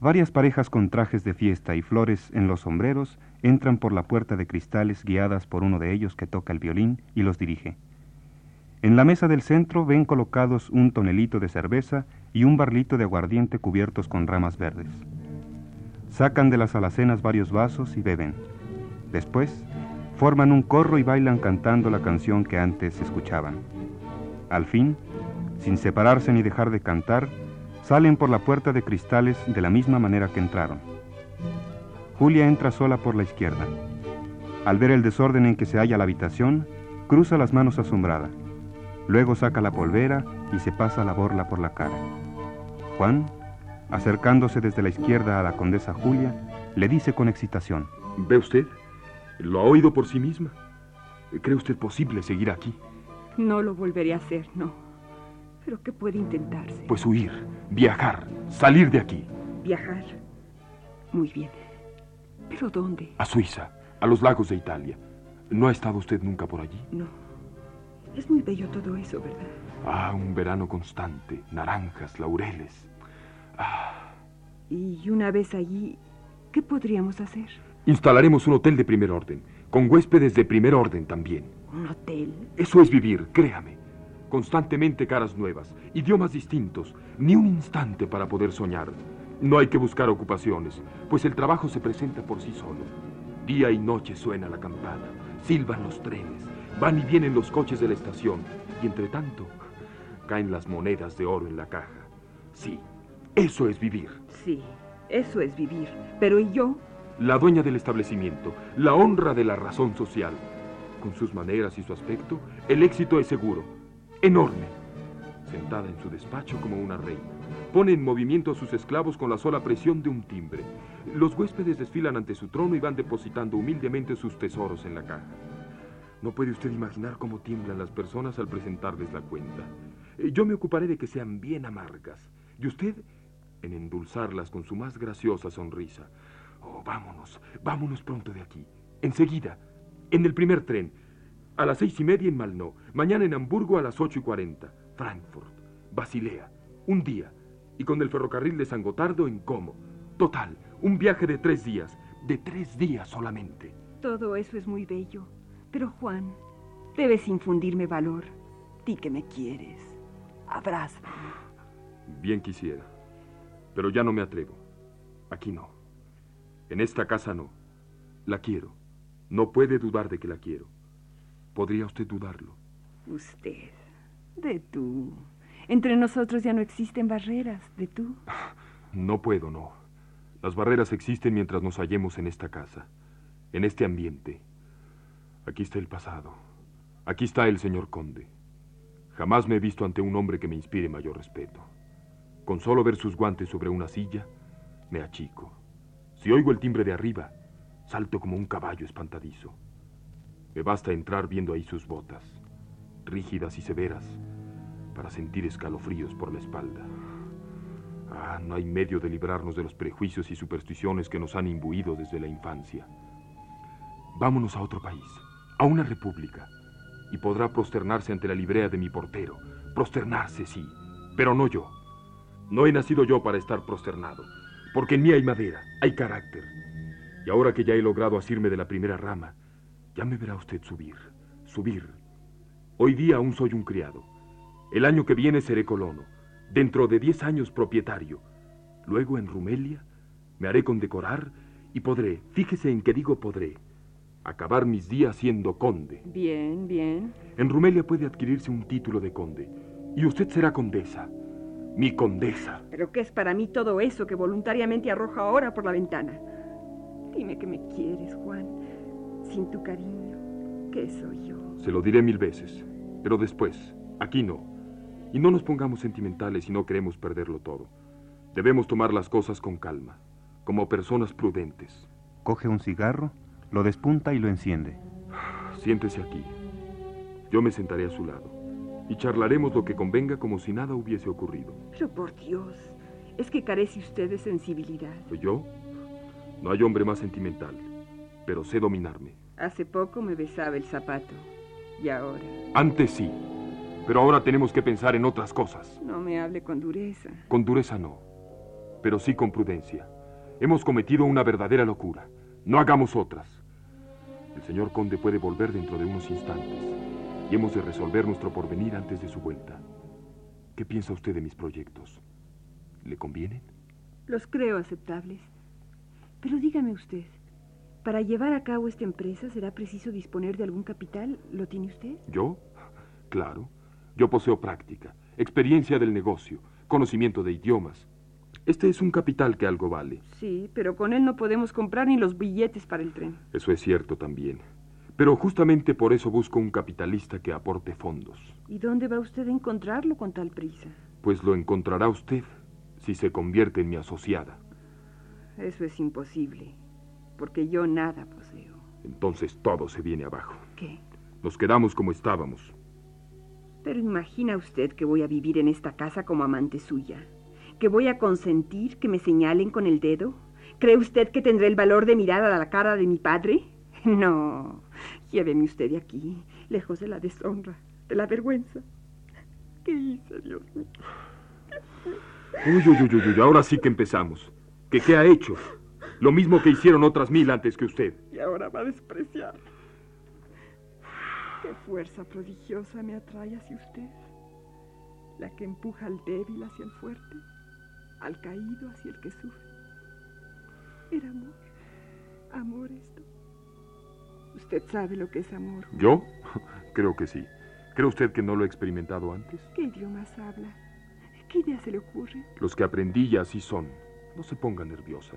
Speaker 2: Varias parejas con trajes de fiesta y flores en los sombreros entran por la puerta de cristales guiadas por uno de ellos que toca el violín y los dirige. En la mesa del centro ven colocados un tonelito de cerveza y un barlito de aguardiente cubiertos con ramas verdes. Sacan de las alacenas varios vasos y beben. Después, forman un corro y bailan cantando la canción que antes escuchaban. Al fin, sin separarse ni dejar de cantar, salen por la puerta de cristales de la misma manera que entraron. Julia entra sola por la izquierda. Al ver el desorden en que se halla la habitación, cruza las manos asombrada. Luego saca la polvera y se pasa la borla por la cara. Juan, acercándose desde la izquierda a la condesa Julia, le dice con excitación,
Speaker 3: ¿Ve usted? ¿Lo ha oído por sí misma? ¿Cree usted posible seguir aquí?
Speaker 5: No lo volveré a hacer, no. Pero ¿qué puede intentarse?
Speaker 3: Pues huir, viajar, salir de aquí.
Speaker 5: Viajar. Muy bien. ¿Pero dónde?
Speaker 3: A Suiza, a los lagos de Italia. ¿No ha estado usted nunca por allí?
Speaker 5: No. Es muy bello todo eso, ¿verdad?
Speaker 3: Ah, un verano constante, naranjas, laureles. Ah,
Speaker 5: Y una vez allí, ¿qué podríamos hacer?
Speaker 3: instalaremos un hotel de primer orden, con huéspedes de primer orden también.
Speaker 5: ¿Un hotel?
Speaker 3: Eso es vivir, créame. Constantemente caras nuevas, idiomas distintos, ni un instante para poder soñar. No hay que buscar ocupaciones, pues el trabajo se presenta por sí solo. Día y noche suena la campana, silban los trenes, van y vienen los coches de la estación, y entre tanto caen las monedas de oro en la caja. Sí, eso es vivir.
Speaker 5: Sí, eso es vivir. Pero ¿y yo?
Speaker 3: La dueña del establecimiento, la honra de la razón social. Con sus maneras y su aspecto, el éxito es seguro, enorme. Sentada en su despacho como una reina, pone en movimiento a sus esclavos con la sola presión de un timbre. Los huéspedes desfilan ante su trono y van depositando humildemente sus tesoros en la caja. No puede usted imaginar cómo tiemblan las personas al presentarles la cuenta. Eh, Yo me ocuparé de que sean bien amargas. Y usted, en endulzarlas con su más graciosa sonrisa. Oh, vámonos, vámonos pronto de aquí. Enseguida, en el primer tren. A las seis y media en Malno. Mañana en Hamburgo a las ocho y cuarenta. Frankfurt, Basilea. Un día. Y con el ferrocarril de San Gotardo en Como. Total, un viaje de tres días. De tres días solamente.
Speaker 5: Todo eso es muy bello. Pero Juan, debes infundirme valor. Di que me quieres. Abrázame.
Speaker 3: Bien quisiera. Pero ya no me atrevo. Aquí no. En esta casa no. La quiero. No puede dudar de que la quiero. ¿Podría usted dudarlo?
Speaker 5: Usted. De tú. Entre nosotros ya no existen barreras. De tú.
Speaker 3: No puedo, no. Las barreras existen mientras nos hallemos en esta casa, en este ambiente. Aquí está el pasado. Aquí está el señor conde. Jamás me he visto ante un hombre que me inspire mayor respeto. Con solo ver sus guantes sobre una silla, me achico. Si oigo el timbre de arriba, salto como un caballo espantadizo. Me basta entrar viendo ahí sus botas, rígidas y severas, para sentir escalofríos por la espalda. Ah, no hay medio de librarnos de los prejuicios y supersticiones que nos han imbuido desde la infancia. Vámonos a otro país, a una república, y podrá prosternarse ante la librea de mi portero. Prosternarse, sí, pero no yo. No he nacido yo para estar prosternado, porque en mí hay madera, hay carácter. Y ahora que ya he logrado asirme de la primera rama, ya me verá usted subir, subir. Hoy día aún soy un criado. El año que viene seré colono Dentro de diez años propietario. Luego en Rumelia me haré condecorar y podré, fíjese en que digo podré, acabar mis días siendo conde.
Speaker 5: Bien, bien.
Speaker 3: En Rumelia puede adquirirse un título de conde y usted será condesa. Mi condesa.
Speaker 5: ¿Pero qué es para mí todo eso que voluntariamente arroja ahora por la ventana? Dime que me quieres, Juan. Sin tu cariño, ¿qué soy yo?
Speaker 3: Se lo diré mil veces, pero después, aquí no. Y no nos pongamos sentimentales si no queremos perderlo todo. Debemos tomar las cosas con calma, como personas prudentes.
Speaker 2: Coge un cigarro, lo despunta y lo enciende.
Speaker 3: Siéntese aquí. Yo me sentaré a su lado y charlaremos lo que convenga como si nada hubiese ocurrido.
Speaker 5: Pero por Dios, es que carece usted de sensibilidad.
Speaker 3: ¿Yo? No hay hombre más sentimental, pero sé dominarme.
Speaker 5: Hace poco me besaba el zapato. ¿Y ahora?
Speaker 3: Antes sí. Pero ahora tenemos que pensar en otras cosas.
Speaker 5: No me hable con dureza.
Speaker 3: Con dureza no, pero sí con prudencia. Hemos cometido una verdadera locura. No hagamos otras. El señor conde puede volver dentro de unos instantes y hemos de resolver nuestro porvenir antes de su vuelta. ¿Qué piensa usted de mis proyectos? ¿Le convienen?
Speaker 5: Los creo aceptables. Pero dígame usted, para llevar a cabo esta empresa será preciso disponer de algún capital. ¿Lo tiene usted?
Speaker 3: ¿Yo? Claro. Yo poseo práctica, experiencia del negocio, conocimiento de idiomas. Este es un capital que algo vale.
Speaker 5: Sí, pero con él no podemos comprar ni los billetes para el tren.
Speaker 3: Eso es cierto también. Pero justamente por eso busco un capitalista que aporte fondos.
Speaker 5: ¿Y dónde va usted a encontrarlo con tal prisa?
Speaker 3: Pues lo encontrará usted si se convierte en mi asociada.
Speaker 5: Eso es imposible, porque yo nada poseo.
Speaker 3: Entonces todo se viene abajo.
Speaker 5: ¿Qué?
Speaker 3: Nos quedamos como estábamos.
Speaker 5: Pero imagina usted que voy a vivir en esta casa como amante suya, que voy a consentir que me señalen con el dedo. ¿Cree usted que tendré el valor de mirar a la cara de mi padre? No, lléveme usted de aquí, lejos de la deshonra, de la vergüenza. ¿Qué hice, Dios mío?
Speaker 3: Uy, uy, uy, uy, ahora sí que empezamos. ¿Qué, ¿Qué ha hecho? Lo mismo que hicieron otras mil antes que usted.
Speaker 5: Y ahora va a despreciar. Qué fuerza prodigiosa me atrae hacia usted. La que empuja al débil hacia el fuerte, al caído hacia el que sufre. Era amor. Amor esto. Usted sabe lo que es amor.
Speaker 3: ¿Yo? Creo que sí. ¿Cree usted que no lo he experimentado antes?
Speaker 5: ¿Qué idiomas habla? ¿Qué idea se le ocurre?
Speaker 3: Los que aprendí ya así son. No se ponga nerviosa.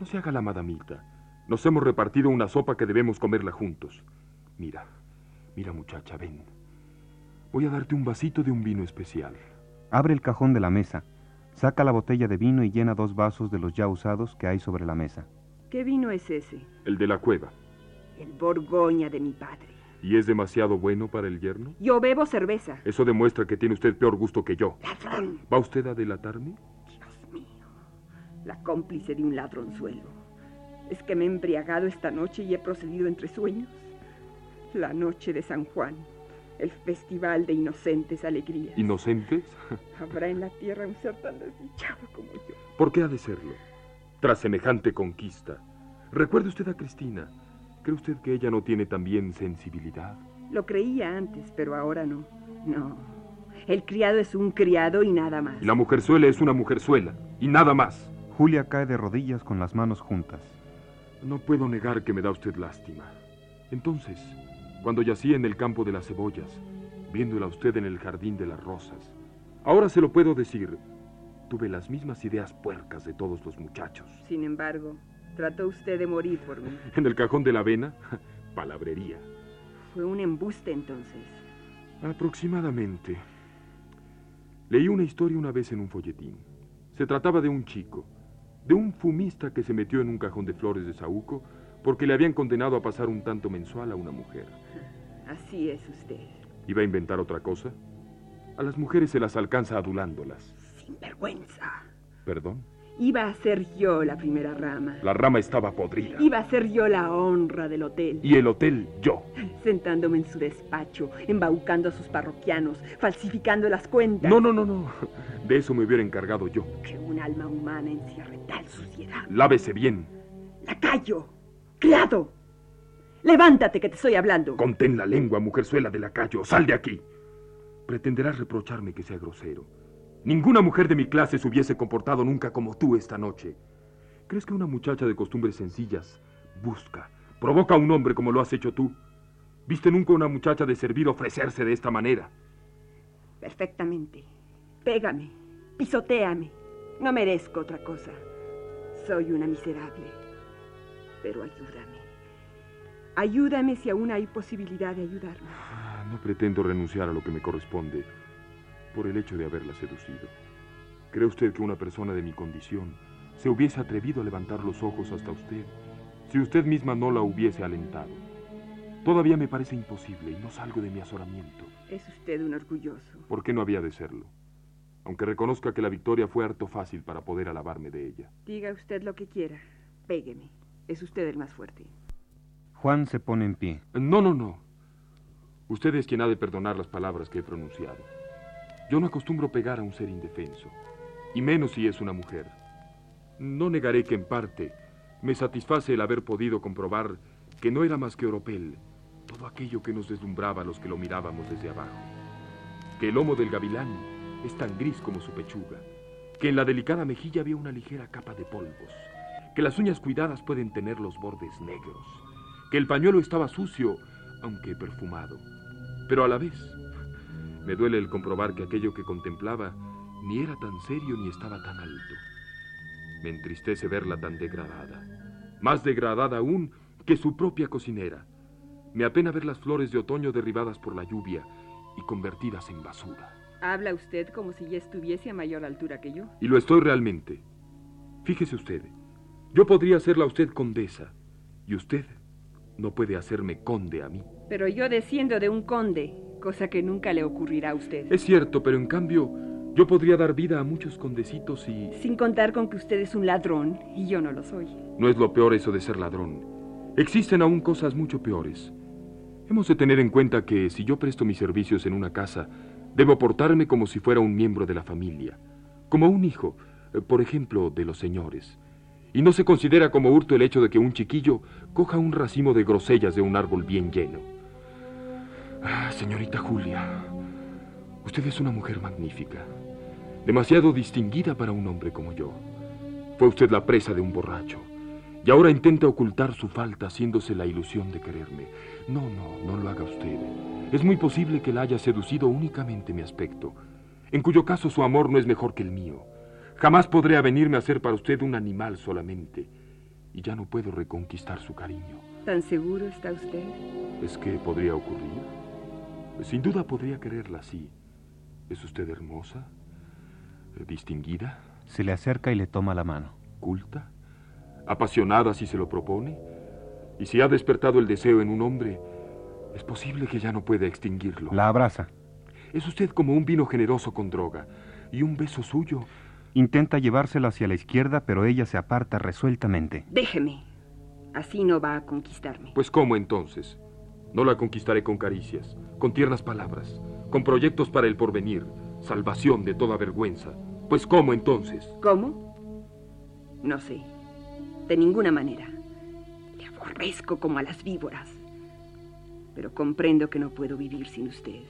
Speaker 3: No se haga la madamita. Nos hemos repartido una sopa que debemos comerla juntos. Mira, mira muchacha, ven. Voy a darte un vasito de un vino especial.
Speaker 2: Abre el cajón de la mesa, saca la botella de vino y llena dos vasos de los ya usados que hay sobre la mesa.
Speaker 5: ¿Qué vino es ese?
Speaker 3: El de la cueva.
Speaker 5: El Borgoña de mi padre.
Speaker 3: ¿Y es demasiado bueno para el yerno?
Speaker 5: Yo bebo cerveza.
Speaker 3: Eso demuestra que tiene usted peor gusto que yo.
Speaker 5: ¡Ladrón!
Speaker 3: ¿Va usted a delatarme?
Speaker 5: La cómplice de un ladronzuelo. ¿Es que me he embriagado esta noche y he procedido entre sueños? La noche de San Juan. El festival de inocentes alegrías.
Speaker 3: ¿Inocentes?
Speaker 5: ¿Habrá en la tierra un ser tan desdichado como yo?
Speaker 3: ¿Por qué ha de serlo? Tras semejante conquista. Recuerde usted a Cristina. ¿Cree usted que ella no tiene también sensibilidad?
Speaker 5: Lo creía antes, pero ahora no. No. El criado es un criado y nada más.
Speaker 3: Y la mujerzuela es una mujerzuela y nada más.
Speaker 2: Julia cae de rodillas con las manos juntas.
Speaker 3: No puedo negar que me da usted lástima. Entonces, cuando yacía en el campo de las cebollas, viéndola usted en el jardín de las rosas, ahora se lo puedo decir, tuve las mismas ideas puercas de todos los muchachos.
Speaker 5: Sin embargo, trató usted de morir por mí.
Speaker 3: En el cajón de la avena, palabrería.
Speaker 5: Fue un embuste entonces.
Speaker 3: Aproximadamente. Leí una historia una vez en un folletín. Se trataba de un chico, de un fumista que se metió en un cajón de flores de Saúco porque le habían condenado a pasar un tanto mensual a una mujer.
Speaker 5: Así es usted.
Speaker 3: ¿Iba a inventar otra cosa? A las mujeres se las alcanza adulándolas.
Speaker 5: Sin vergüenza.
Speaker 3: ¿Perdón?
Speaker 5: Iba a ser yo la primera rama.
Speaker 3: La rama estaba podrida.
Speaker 5: Iba a ser yo la honra del hotel.
Speaker 3: Y el hotel yo.
Speaker 5: Sentándome en su despacho, embaucando a sus parroquianos, falsificando las cuentas.
Speaker 3: No, no, no, no. De eso me hubiera encargado yo.
Speaker 5: Que un alma humana encierre tal suciedad.
Speaker 3: Lávese bien.
Speaker 5: Lacayo. Criado. Levántate que te estoy hablando.
Speaker 3: Contén la lengua, mujerzuela de lacayo. Sal de aquí. Pretenderás reprocharme que sea grosero. Ninguna mujer de mi clase se hubiese comportado nunca como tú esta noche. ¿Crees que una muchacha de costumbres sencillas busca, provoca a un hombre como lo has hecho tú? ¿Viste nunca una muchacha de servir ofrecerse de esta manera?
Speaker 5: Perfectamente. Pégame, pisotéame. No merezco otra cosa. Soy una miserable. Pero ayúdame. Ayúdame si aún hay posibilidad de ayudarme.
Speaker 3: Ah, no pretendo renunciar a lo que me corresponde por el hecho de haberla seducido. ¿Cree usted que una persona de mi condición se hubiese atrevido a levantar los ojos hasta usted si usted misma no la hubiese alentado? Todavía me parece imposible y no salgo de mi azoramiento.
Speaker 5: Es usted un orgulloso.
Speaker 3: ¿Por qué no había de serlo? Aunque reconozca que la victoria fue harto fácil para poder alabarme de ella.
Speaker 5: Diga usted lo que quiera. Pégueme. Es usted el más fuerte.
Speaker 2: Juan se pone en pie.
Speaker 3: No, no, no. Usted es quien ha de perdonar las palabras que he pronunciado. Yo no acostumbro pegar a un ser indefenso, y menos si es una mujer. No negaré que en parte me satisface el haber podido comprobar que no era más que oropel todo aquello que nos deslumbraba a los que lo mirábamos desde abajo. Que el lomo del gavilán es tan gris como su pechuga, que en la delicada mejilla había una ligera capa de polvos, que las uñas cuidadas pueden tener los bordes negros, que el pañuelo estaba sucio, aunque perfumado, pero a la vez me duele el comprobar que aquello que contemplaba ni era tan serio ni estaba tan alto. Me entristece verla tan degradada, más degradada aún que su propia cocinera. Me apena ver las flores de otoño derribadas por la lluvia y convertidas en basura.
Speaker 5: Habla usted como si ya estuviese a mayor altura que yo.
Speaker 3: Y lo estoy realmente. Fíjese usted, yo podría hacerla a usted condesa, y usted no puede hacerme conde a mí.
Speaker 5: Pero yo desciendo de un conde, cosa que nunca le ocurrirá a usted.
Speaker 3: Es cierto, pero en cambio, yo podría dar vida a muchos condecitos y...
Speaker 5: Sin contar con que usted es un ladrón y yo no lo soy.
Speaker 3: No es lo peor eso de ser ladrón. Existen aún cosas mucho peores. Hemos de tener en cuenta que si yo presto mis servicios en una casa, debo portarme como si fuera un miembro de la familia, como un hijo, eh, por ejemplo, de los señores. Y no se considera como hurto el hecho de que un chiquillo coja un racimo de grosellas de un árbol bien lleno. Ah, señorita Julia, usted es una mujer magnífica, demasiado distinguida para un hombre como yo. Fue usted la presa de un borracho, y ahora intenta ocultar su falta haciéndose la ilusión de quererme. No, no, no lo haga usted. Es muy posible que la haya seducido únicamente mi aspecto, en cuyo caso su amor no es mejor que el mío. Jamás podré avenirme a ser para usted un animal solamente, y ya no puedo reconquistar su cariño.
Speaker 5: ¿Tan seguro está usted?
Speaker 3: ¿Es que podría ocurrir? Sin duda podría quererla así. ¿Es usted hermosa? ¿Distinguida?
Speaker 2: Se le acerca y le toma la mano.
Speaker 3: ¿Culta? ¿Apasionada si se lo propone? Y si ha despertado el deseo en un hombre, es posible que ya no pueda extinguirlo.
Speaker 2: La abraza.
Speaker 3: Es usted como un vino generoso con droga, y un beso suyo.
Speaker 2: Intenta llevársela hacia la izquierda, pero ella se aparta resueltamente.
Speaker 5: Déjeme. Así no va a conquistarme.
Speaker 3: Pues ¿cómo entonces? No la conquistaré con caricias, con tiernas palabras, con proyectos para el porvenir, salvación de toda vergüenza. Pues ¿cómo entonces?
Speaker 5: ¿Cómo? No sé. De ninguna manera. Aborrezco como a las víboras. Pero comprendo que no puedo vivir sin usted.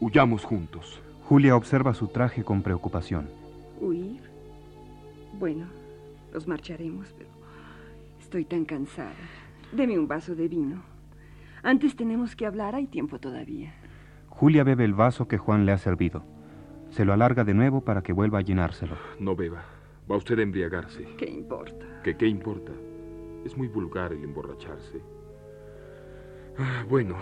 Speaker 3: Huyamos juntos.
Speaker 2: Julia observa su traje con preocupación.
Speaker 5: ¿Huir? Bueno, nos marcharemos, pero estoy tan cansada. Deme un vaso de vino. Antes tenemos que hablar, hay tiempo todavía.
Speaker 2: Julia bebe el vaso que Juan le ha servido. Se lo alarga de nuevo para que vuelva a llenárselo.
Speaker 3: No beba. Va usted a embriagarse.
Speaker 5: ¿Qué importa?
Speaker 3: ¿Que qué importa? Es muy vulgar el emborracharse. Ah, bueno,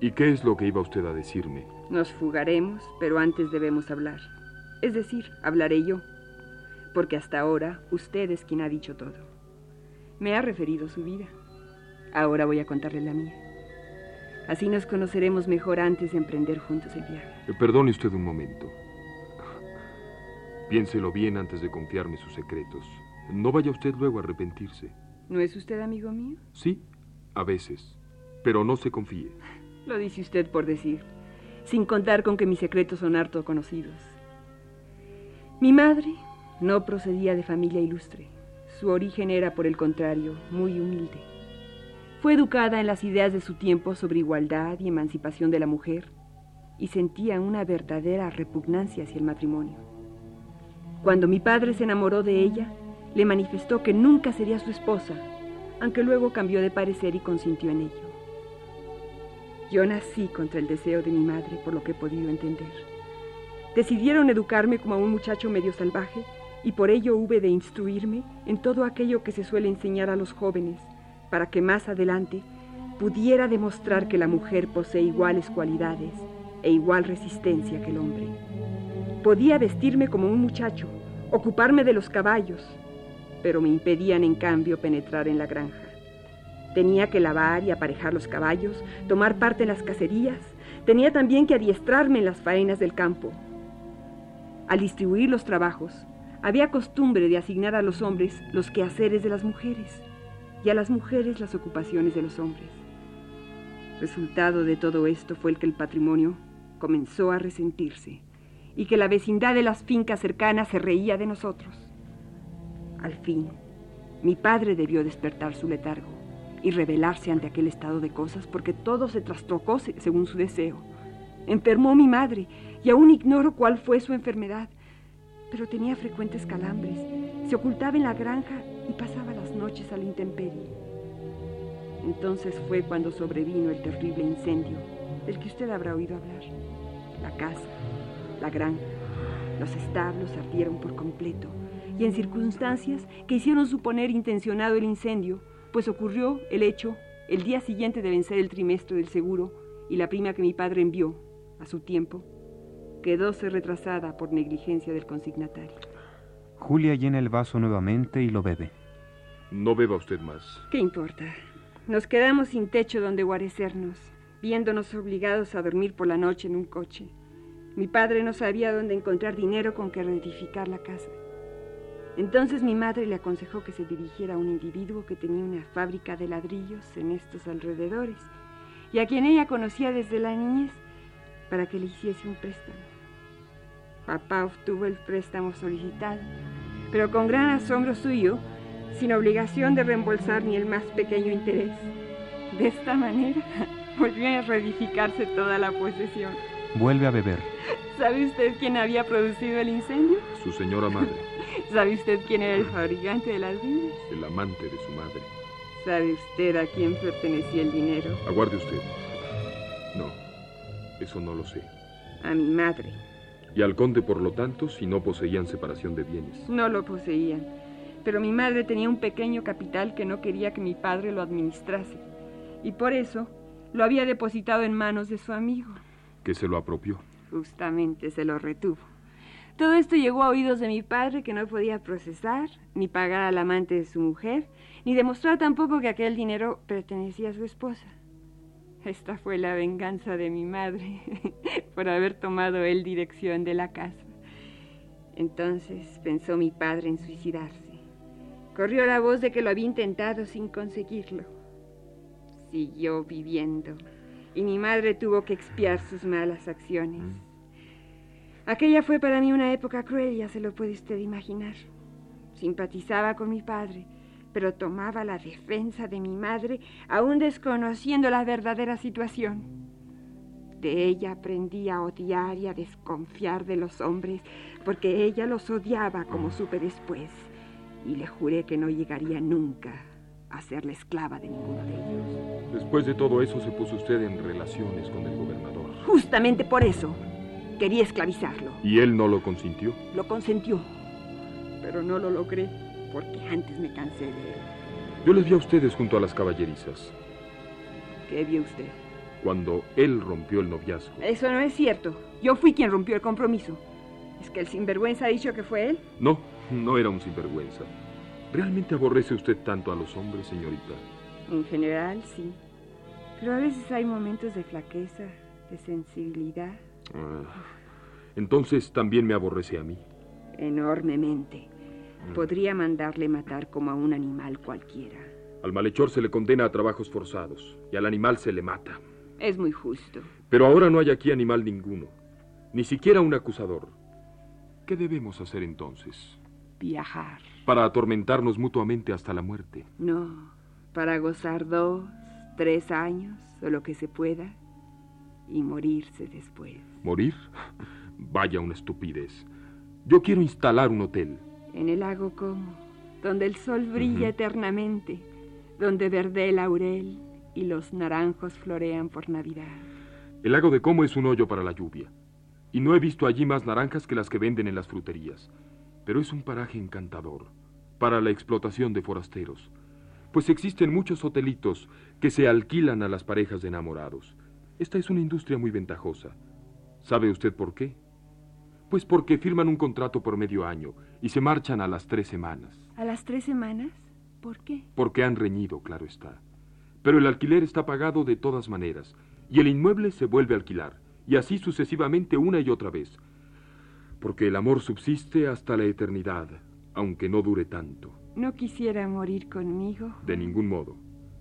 Speaker 3: ¿y qué es lo que iba usted a decirme?
Speaker 5: Nos fugaremos, pero antes debemos hablar. Es decir, hablaré yo. Porque hasta ahora usted es quien ha dicho todo. Me ha referido su vida. Ahora voy a contarle la mía. Así nos conoceremos mejor antes de emprender juntos el viaje.
Speaker 3: Eh, Perdone usted un momento. Piénselo bien antes de confiarme sus secretos. No vaya usted luego a arrepentirse.
Speaker 5: ¿No es usted amigo mío?
Speaker 3: Sí, a veces. Pero no se confíe.
Speaker 5: Lo dice usted por decir, sin contar con que mis secretos son harto conocidos. Mi madre no procedía de familia ilustre. Su origen era, por el contrario, muy humilde. Fue educada en las ideas de su tiempo sobre igualdad y emancipación de la mujer y sentía una verdadera repugnancia hacia el matrimonio. Cuando mi padre se enamoró de ella, le manifestó que nunca sería su esposa, aunque luego cambió de parecer y consintió en ello. Yo nací contra el deseo de mi madre, por lo que he podido entender. Decidieron educarme como a un muchacho medio salvaje y por ello hube de instruirme en todo aquello que se suele enseñar a los jóvenes, para que más adelante pudiera demostrar que la mujer posee iguales cualidades e igual resistencia que el hombre. Podía vestirme como un muchacho, ocuparme de los caballos, pero me impedían en cambio penetrar en la granja. Tenía que lavar y aparejar los caballos, tomar parte en las cacerías, tenía también que adiestrarme en las faenas del campo. Al distribuir los trabajos, había costumbre de asignar a los hombres los quehaceres de las mujeres y a las mujeres las ocupaciones de los hombres. Resultado de todo esto fue el que el patrimonio comenzó a resentirse y que la vecindad de las fincas cercanas se reía de nosotros. Al fin, mi padre debió despertar su letargo y rebelarse ante aquel estado de cosas porque todo se trastocó según su deseo. Enfermó mi madre y aún ignoro cuál fue su enfermedad, pero tenía frecuentes calambres, se ocultaba en la granja y pasaba las noches a la intemperie. Entonces fue cuando sobrevino el terrible incendio del que usted habrá oído hablar. La casa, la granja, los establos ardieron por completo y en circunstancias que hicieron suponer intencionado el incendio, pues ocurrió el hecho el día siguiente de vencer el trimestre del seguro y la prima que mi padre envió a su tiempo quedóse retrasada por negligencia del consignatario.
Speaker 2: Julia llena el vaso nuevamente y lo bebe.
Speaker 3: No beba usted más.
Speaker 5: ¿Qué importa? Nos quedamos sin techo donde guarecernos, viéndonos obligados a dormir por la noche en un coche. Mi padre no sabía dónde encontrar dinero con que reedificar la casa. Entonces mi madre le aconsejó que se dirigiera a un individuo que tenía una fábrica de ladrillos en estos alrededores y a quien ella conocía desde la niñez para que le hiciese un préstamo. Papá obtuvo el préstamo solicitado, pero con gran asombro suyo, sin obligación de reembolsar ni el más pequeño interés. De esta manera volvió a reedificarse toda la posesión.
Speaker 2: Vuelve a beber.
Speaker 5: ¿Sabe usted quién había producido el incendio?
Speaker 3: Su señora madre,
Speaker 5: ¿Sabe usted quién era el fabricante de las vidas?
Speaker 3: el amante de su madre.
Speaker 5: ¿Sabe usted a quién pertenecía el dinero?
Speaker 3: Aguarde usted. No, eso no lo sé.
Speaker 5: A mi madre.
Speaker 3: Y al conde, por lo tanto, si no poseían separación de bienes.
Speaker 5: No lo poseían, pero mi madre tenía un pequeño capital que no quería que mi padre lo administrase, y por eso lo había depositado en manos de su amigo.
Speaker 3: Que se lo apropió.
Speaker 5: Justamente se lo retuvo. Todo esto llegó a oídos de mi padre que no podía procesar, ni pagar al amante de su mujer, ni demostrar tampoco que aquel dinero pertenecía a su esposa. Esta fue la venganza de mi madre por haber tomado él dirección de la casa. Entonces pensó mi padre en suicidarse. Corrió la voz de que lo había intentado sin conseguirlo. Siguió viviendo y mi madre tuvo que expiar sus malas acciones. Aquella fue para mí una época cruel, ya se lo puede usted imaginar. Simpatizaba con mi padre, pero tomaba la defensa de mi madre aún desconociendo la verdadera situación. De ella aprendí a odiar y a desconfiar de los hombres, porque ella los odiaba como supe después, y le juré que no llegaría nunca a ser la esclava de ninguno de ellos.
Speaker 3: Después de todo eso se puso usted en relaciones con el gobernador.
Speaker 5: Justamente por eso quería esclavizarlo.
Speaker 3: ¿Y él no lo consintió?
Speaker 5: Lo consentió, pero no lo logré porque antes me cansé de él.
Speaker 3: Yo les vi a ustedes junto a las caballerizas,
Speaker 5: ¿Qué vio usted?
Speaker 3: cuando él rompió el noviazgo.
Speaker 5: Eso no es cierto. Yo fui quien rompió el compromiso. ¿Es que el sinvergüenza ha dicho que fue él?
Speaker 3: No, no era un sinvergüenza. ¿Realmente aborrece usted tanto a los hombres, señorita?
Speaker 5: En general, sí. Pero a veces hay momentos de flaqueza, de sensibilidad,
Speaker 3: Ah, entonces también me aborrece a mí.
Speaker 5: enormemente. Podría mandarle matar como a un animal cualquiera.
Speaker 3: Al malhechor se le condena a trabajos forzados y al animal se le mata.
Speaker 5: Es muy justo.
Speaker 3: Pero ahora no hay aquí animal ninguno, ni siquiera un acusador. ¿Qué debemos hacer entonces?
Speaker 5: Viajar.
Speaker 3: Para atormentarnos mutuamente hasta la muerte.
Speaker 5: No, para gozar dos, tres años o lo que se pueda y morirse después.
Speaker 3: ¿Morir? Vaya una estupidez. Yo quiero instalar un hotel.
Speaker 5: En el lago Como, donde el sol brilla eternamente, donde verde el laurel y los naranjos florean por Navidad.
Speaker 3: El lago de Como es un hoyo para la lluvia. Y no he visto allí más naranjas que las que venden en las fruterías. Pero es un paraje encantador para la explotación de forasteros. Pues existen muchos hotelitos que se alquilan a las parejas de enamorados. Esta es una industria muy ventajosa. ¿Sabe usted por qué? Pues porque firman un contrato por medio año y se marchan a las tres semanas.
Speaker 5: ¿A las tres semanas? ¿Por qué?
Speaker 3: Porque han reñido, claro está. Pero el alquiler está pagado de todas maneras, y el inmueble se vuelve a alquilar, y así sucesivamente una y otra vez. Porque el amor subsiste hasta la eternidad, aunque no dure tanto.
Speaker 5: ¿No quisiera morir conmigo?
Speaker 3: De ningún modo.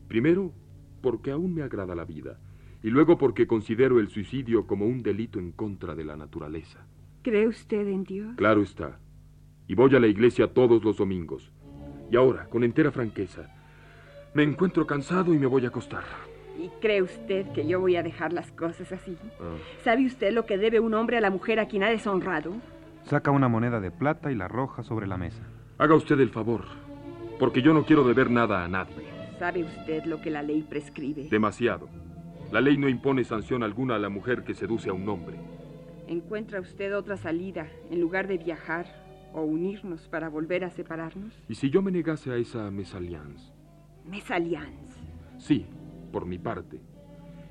Speaker 3: Primero, porque aún me agrada la vida, y luego porque considero el suicidio como un delito en contra de la naturaleza.
Speaker 5: ¿Cree usted en Dios?
Speaker 3: Claro está. Y voy a la iglesia todos los domingos. Y ahora, con entera franqueza, me encuentro cansado y me voy a acostar.
Speaker 5: ¿Y cree usted que yo voy a dejar las cosas así?
Speaker 3: Ah,
Speaker 5: ¿Sabe usted lo que debe un hombre a la mujer a quien ha deshonrado?
Speaker 2: Saca una moneda de plata y la arroja sobre la mesa.
Speaker 3: haga usted el favor, porque yo no quiero deber nada a nadie.
Speaker 5: ¿Sabe usted lo que la ley prescribe?
Speaker 3: Demasiado. La ley no impone sanción alguna a la mujer que seduce a un hombre.
Speaker 5: ¿Encuentra usted otra salida en lugar de viajar o unirnos para volver a separarnos?
Speaker 3: ¿Y si yo me negase a esa mesalliance?
Speaker 5: Mesalliance.
Speaker 3: Sí, por mi parte.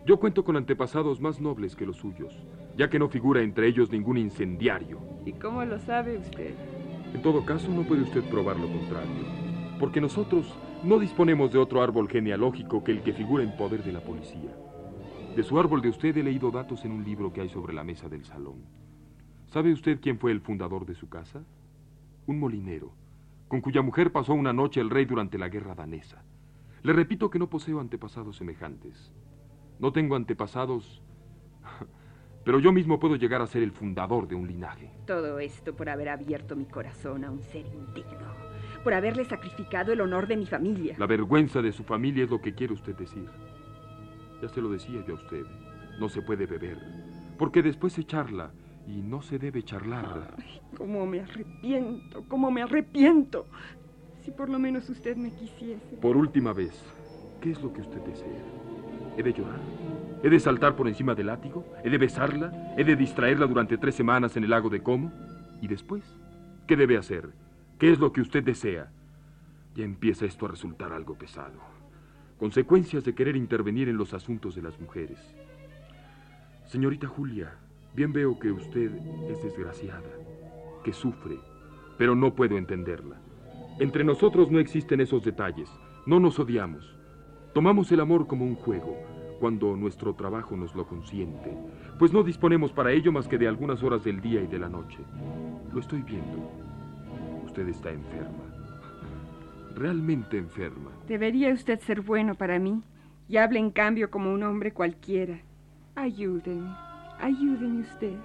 Speaker 3: Yo cuento con antepasados más nobles que los suyos, ya que no figura entre ellos ningún incendiario.
Speaker 5: ¿Y cómo lo sabe usted?
Speaker 3: En todo caso, no puede usted probar lo contrario, porque nosotros no disponemos de otro árbol genealógico que el que figura en poder de la policía. De su árbol de usted he leído datos en un libro que hay sobre la mesa del salón. ¿Sabe usted quién fue el fundador de su casa? Un molinero, con cuya mujer pasó una noche el rey durante la guerra danesa. Le repito que no poseo antepasados semejantes. No tengo antepasados, pero yo mismo puedo llegar a ser el fundador de un linaje.
Speaker 5: Todo esto por haber abierto mi corazón a un ser indigno, por haberle sacrificado el honor de mi familia.
Speaker 3: La vergüenza de su familia es lo que quiere usted decir. Ya se lo decía yo a usted. No se puede beber, porque después se charla y no se debe charlar.
Speaker 5: ¿Cómo me arrepiento? ¿Cómo me arrepiento? Si por lo menos usted me quisiese.
Speaker 3: Por última vez, ¿qué es lo que usted desea? ¿He de llorar? ¿He de saltar por encima del látigo? ¿He de besarla? ¿He de distraerla durante tres semanas en el lago de Como? ¿Y después? ¿Qué debe hacer? ¿Qué es lo que usted desea? Ya empieza esto a resultar algo pesado. Consecuencias de querer intervenir en los asuntos de las mujeres. Señorita Julia, bien veo que usted es desgraciada, que sufre, pero no puedo entenderla. Entre nosotros no existen esos detalles, no nos odiamos. Tomamos el amor como un juego, cuando nuestro trabajo nos lo consiente, pues no disponemos para ello más que de algunas horas del día y de la noche. Lo estoy viendo. Usted está enferma. Realmente enferma.
Speaker 5: Debería usted ser bueno para mí y hable en cambio como un hombre cualquiera. Ayúdeme, ayúdeme usted.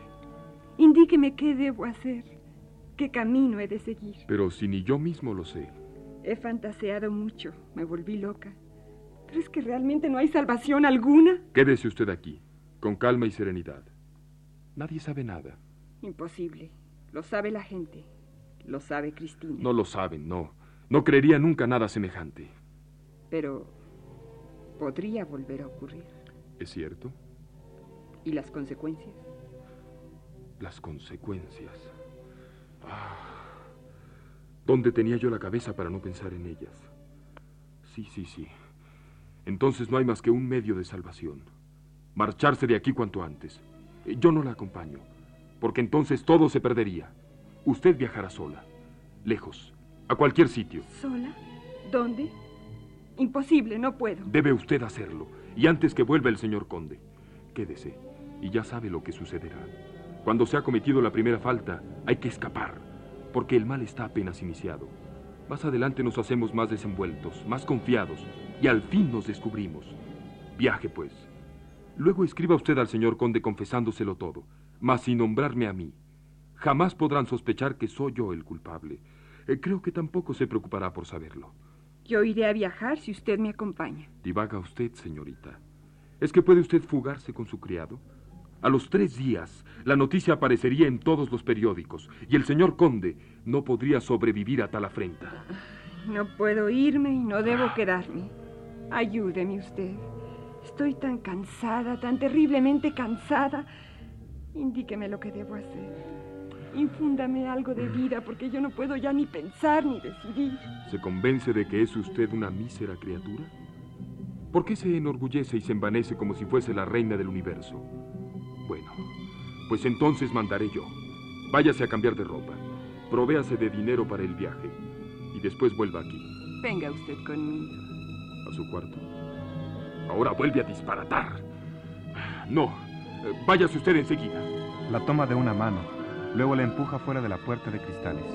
Speaker 5: Indíqueme qué debo hacer, qué camino he de seguir.
Speaker 3: Pero si ni yo mismo lo sé.
Speaker 5: He fantaseado mucho, me volví loca. Pero es que realmente no hay salvación alguna.
Speaker 3: Quédese usted aquí, con calma y serenidad. Nadie sabe nada.
Speaker 5: Imposible. Lo sabe la gente. Lo sabe Cristina.
Speaker 3: No lo saben, no. No creería nunca nada semejante.
Speaker 5: Pero podría volver a ocurrir.
Speaker 3: ¿Es cierto?
Speaker 5: ¿Y las consecuencias?
Speaker 3: Las consecuencias. Ah, ¿Dónde tenía yo la cabeza para no pensar en ellas? Sí, sí, sí. Entonces no hay más que un medio de salvación. Marcharse de aquí cuanto antes. Yo no la acompaño, porque entonces todo se perdería. Usted viajará sola, lejos, a cualquier sitio.
Speaker 5: ¿Sola? ¿Dónde? Imposible, no puedo.
Speaker 3: Debe usted hacerlo, y antes que vuelva el señor conde. Quédese, y ya sabe lo que sucederá. Cuando se ha cometido la primera falta, hay que escapar, porque el mal está apenas iniciado. Más adelante nos hacemos más desenvueltos, más confiados, y al fin nos descubrimos. Viaje, pues. Luego escriba usted al señor conde confesándoselo todo, mas sin nombrarme a mí. Jamás podrán sospechar que soy yo el culpable. Eh, creo que tampoco se preocupará por saberlo.
Speaker 5: Yo iré a viajar si usted me acompaña.
Speaker 3: Divaga usted, señorita. ¿Es que puede usted fugarse con su criado? A los tres días, la noticia aparecería en todos los periódicos y el señor conde no podría sobrevivir a tal afrenta.
Speaker 5: No puedo irme y no debo quedarme. Ayúdeme usted. Estoy tan cansada, tan terriblemente cansada. Indíqueme lo que debo hacer. Infúndame algo de vida porque yo no puedo ya ni pensar ni decidir.
Speaker 3: ¿Se convence de que es usted una mísera criatura? ¿Por qué se enorgullece y se envanece como si fuese la reina del universo? Bueno, pues entonces mandaré yo. Váyase a cambiar de ropa. Provéase de dinero para el viaje. Y después vuelva aquí.
Speaker 5: Venga usted conmigo.
Speaker 3: ¿A su cuarto? Ahora vuelve a disparatar. No, váyase usted enseguida.
Speaker 2: La toma de una mano, luego la empuja fuera de la puerta de cristales.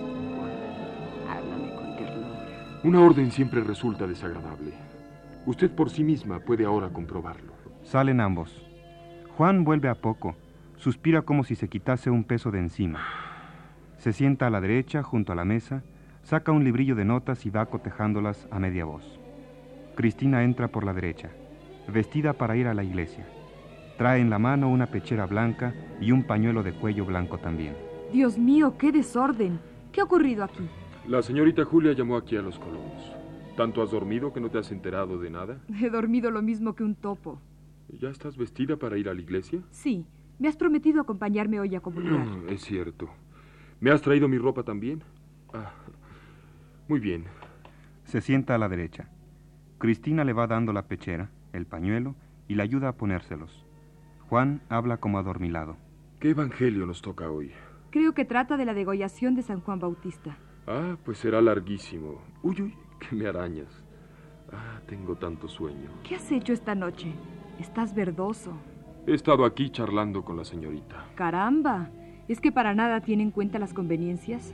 Speaker 5: Háblame con ternura.
Speaker 3: Una orden siempre resulta desagradable. Usted por sí misma puede ahora comprobarlo.
Speaker 2: Salen ambos. Juan vuelve a poco, suspira como si se quitase un peso de encima. Se sienta a la derecha, junto a la mesa, saca un librillo de notas y va cotejándolas a media voz. Cristina entra por la derecha, vestida para ir a la iglesia. Trae en la mano una pechera blanca y un pañuelo de cuello blanco también.
Speaker 4: Dios mío, qué desorden. ¿Qué ha ocurrido aquí?
Speaker 3: La señorita Julia llamó aquí a los colonos. ¿Tanto has dormido que no te has enterado de nada?
Speaker 4: He dormido lo mismo que un topo.
Speaker 3: ¿Ya estás vestida para ir a la iglesia?
Speaker 4: Sí, me has prometido acompañarme hoy a comulgar.
Speaker 3: Mm, es cierto. ¿Me has traído mi ropa también? Ah, muy bien.
Speaker 2: Se sienta a la derecha. Cristina le va dando la pechera, el pañuelo y le ayuda a ponérselos. Juan habla como adormilado.
Speaker 3: ¿Qué evangelio nos toca hoy?
Speaker 4: Creo que trata de la degollación de San Juan Bautista.
Speaker 3: Ah, pues será larguísimo. Uy, uy, que me arañas. Ah, tengo tanto sueño.
Speaker 4: ¿Qué has hecho esta noche? Estás verdoso.
Speaker 3: He estado aquí charlando con la señorita.
Speaker 4: Caramba, ¿es que para nada tiene en cuenta las conveniencias?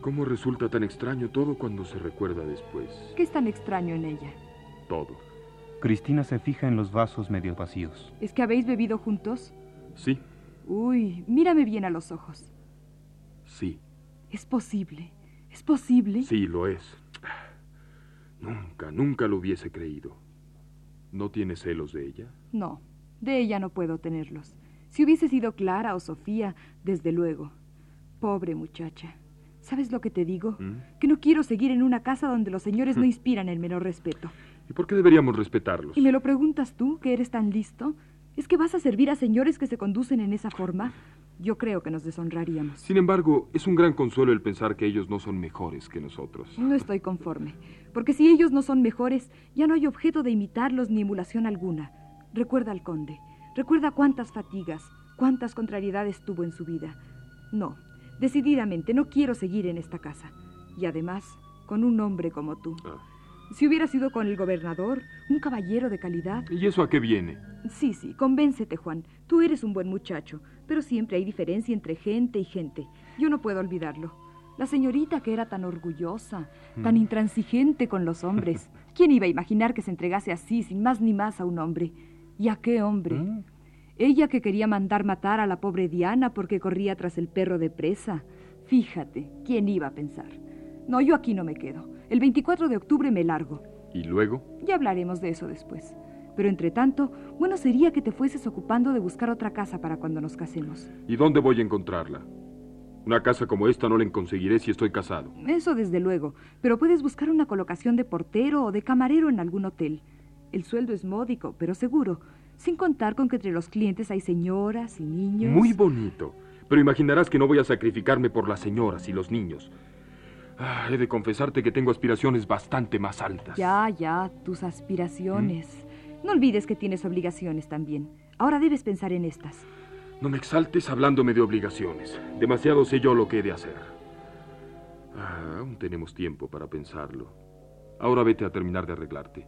Speaker 3: ¿Cómo resulta tan extraño todo cuando se recuerda después?
Speaker 4: ¿Qué es tan extraño en ella?
Speaker 3: Todo.
Speaker 2: Cristina se fija en los vasos medio vacíos.
Speaker 4: ¿Es que habéis bebido juntos?
Speaker 3: Sí,
Speaker 4: Uy, mírame bien a los ojos.
Speaker 3: sí,
Speaker 4: ¿Es posible? ¿Es posible?
Speaker 3: sí, lo es. Nunca, nunca lo hubiese creído. ¿No tienes celos de ella?
Speaker 4: No, de ella no puedo tenerlos. Si hubiese sido Clara o Sofía, desde luego. Pobre muchacha. ¿Sabes lo que te digo?
Speaker 3: ¿Mm?
Speaker 4: Que no quiero seguir en una casa donde los señores no inspiran el menor respeto.
Speaker 3: ¿Y por qué deberíamos respetarlos?
Speaker 4: ¿Y me lo preguntas tú, que eres tan listo? ¿Es que vas a servir a señores que se conducen en esa forma? Yo creo que nos deshonraríamos.
Speaker 3: Sin embargo, es un gran consuelo el pensar que ellos no son mejores que nosotros.
Speaker 4: No estoy conforme, porque si ellos no son mejores, ya no hay objeto de imitarlos ni emulación alguna. Recuerda al conde, recuerda cuántas fatigas, cuántas contrariedades tuvo en su vida. No, decididamente no quiero seguir en esta casa. Y además, con un hombre como tú.
Speaker 3: Ah,
Speaker 4: Si hubiera sido con el gobernador, un caballero de calidad.
Speaker 3: ¿Y eso a qué viene?
Speaker 4: Sí, sí, convéncete, Juan. Tú eres un buen muchacho, pero siempre hay diferencia entre gente y gente. Yo no puedo olvidarlo. La señorita que era tan orgullosa, tan intransigente con los hombres. ¿Quién iba a imaginar que se entregase así, sin más ni más, a un hombre? ¿Y a qué hombre?
Speaker 2: ¿Mm?
Speaker 4: Ella que quería mandar matar a la pobre Diana porque corría tras el perro de presa. Fíjate, ¿quién iba a pensar? No, yo aquí no me quedo. El 24 de octubre me largo.
Speaker 3: ¿Y luego?
Speaker 4: Ya hablaremos de eso después. Pero entre tanto, bueno sería que te fueses ocupando de buscar otra casa para cuando nos casemos.
Speaker 3: ¿Y dónde voy a encontrarla? Una casa como esta no la conseguiré si estoy casado.
Speaker 4: Eso desde luego, pero puedes buscar una colocación de portero o de camarero en algún hotel. El sueldo es módico, pero seguro, sin contar con que entre los clientes hay señoras y niños.
Speaker 3: Muy bonito, pero imaginarás que no voy a sacrificarme por las señoras y los niños. Ah, he de confesarte que tengo aspiraciones bastante más altas.
Speaker 4: Ya, ya, tus aspiraciones. No olvides que tienes obligaciones también. Ahora debes pensar en estas.
Speaker 3: No me exaltes hablándome de obligaciones. Demasiado sé yo lo que he de hacer. Ah, aún tenemos tiempo para pensarlo. Ahora vete a terminar de arreglarte.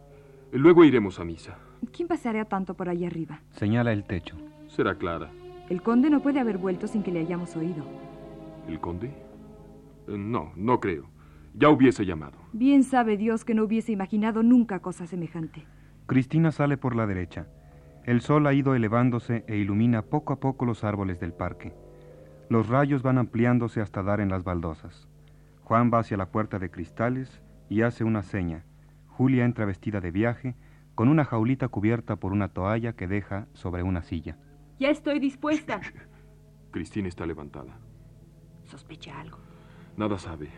Speaker 3: Luego iremos a misa.
Speaker 4: ¿Quién pasaría tanto por ahí arriba?
Speaker 2: Señala el techo.
Speaker 3: Será Clara.
Speaker 4: El conde no puede haber vuelto sin que le hayamos oído.
Speaker 3: ¿El conde? Eh, no, no creo. Ya hubiese llamado.
Speaker 4: Bien sabe Dios que no hubiese imaginado nunca cosa semejante.
Speaker 2: Cristina sale por la derecha. El sol ha ido elevándose e ilumina poco a poco los árboles del parque. Los rayos van ampliándose hasta dar en las baldosas. Juan va hacia la puerta de cristales y hace una seña. Julia entra vestida de viaje, con una jaulita cubierta por una toalla que deja sobre una silla.
Speaker 5: Ya estoy dispuesta.
Speaker 3: Cristina está levantada.
Speaker 5: ¿Sospecha algo?
Speaker 3: Nada sabe.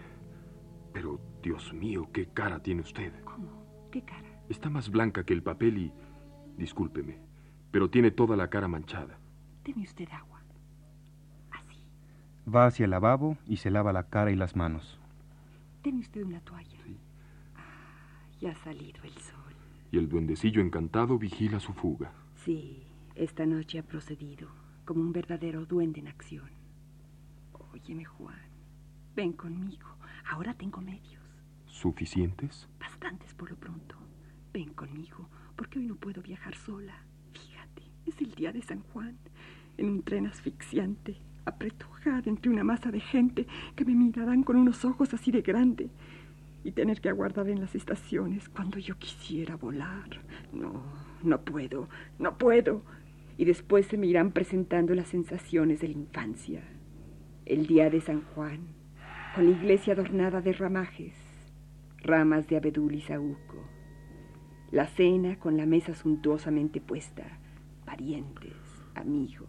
Speaker 3: Pero, Dios mío, qué cara tiene usted.
Speaker 5: ¿Cómo? ¿Qué cara?
Speaker 3: Está más blanca que el papel y... Discúlpeme, pero tiene toda la cara manchada.
Speaker 5: Deme usted agua. Así.
Speaker 2: Va hacia el lavabo y se lava la cara y las manos.
Speaker 5: Deme usted una toalla.
Speaker 3: Sí.
Speaker 5: Ah, ya ha salido el sol.
Speaker 3: Y el duendecillo encantado vigila su fuga.
Speaker 5: Sí, esta noche ha procedido como un verdadero duende en acción. Óyeme, Juan. Ven conmigo. Ahora tengo medios.
Speaker 3: ¿Suficientes?
Speaker 5: Bastantes por lo pronto. Ven conmigo, porque hoy no puedo viajar sola. Fíjate, es el día de San Juan. En un tren asfixiante, apretujada entre una masa de gente que me mirarán con unos ojos así de grande. Y tener que aguardar en las estaciones cuando yo quisiera volar. No, no puedo, no puedo. Y después se me irán presentando las sensaciones de la infancia. El día de San Juan, con la iglesia adornada de ramajes, ramas de abedul y saúco. La cena con la mesa suntuosamente puesta, parientes, amigos,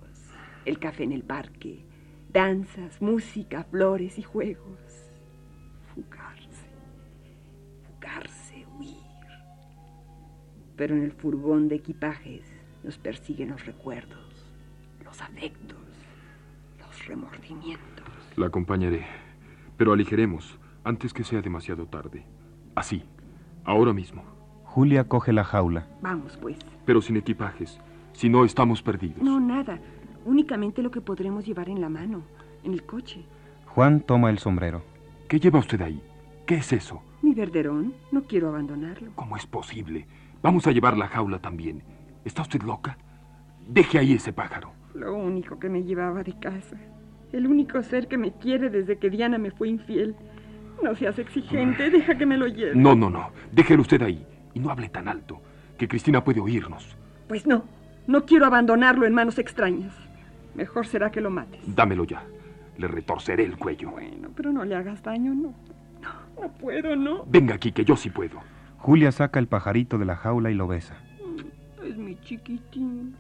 Speaker 5: el café en el parque, danzas, música, flores y juegos. Fugarse, fugarse, huir. Pero en el furgón de equipajes nos persiguen los recuerdos, los afectos, los remordimientos.
Speaker 3: La acompañaré, pero aligeremos antes que sea demasiado tarde. Así, ahora mismo.
Speaker 2: Julia coge la jaula.
Speaker 5: Vamos, pues.
Speaker 3: Pero sin equipajes. Si no, estamos perdidos.
Speaker 5: No, nada. Únicamente lo que podremos llevar en la mano, en el coche.
Speaker 2: Juan toma el sombrero.
Speaker 3: ¿Qué lleva usted ahí? ¿Qué es eso?
Speaker 5: Mi verderón. No quiero abandonarlo.
Speaker 3: ¿Cómo es posible? Vamos a llevar la jaula también. ¿Está usted loca? Deje ahí ese pájaro.
Speaker 5: Lo único que me llevaba de casa. El único ser que me quiere desde que Diana me fue infiel. No seas exigente, deja que me lo lleve.
Speaker 3: No, no, no. Déjelo usted ahí. Y no hable tan alto, que Cristina puede oírnos.
Speaker 5: Pues no. No quiero abandonarlo en manos extrañas. Mejor será que lo mates.
Speaker 3: Dámelo ya. Le retorceré el cuello.
Speaker 5: Bueno, pero no le hagas daño, no. No, no puedo, no.
Speaker 3: Venga aquí, que yo sí puedo.
Speaker 2: Julia saca el pajarito de la jaula y lo besa.
Speaker 5: Es mi chiquitín.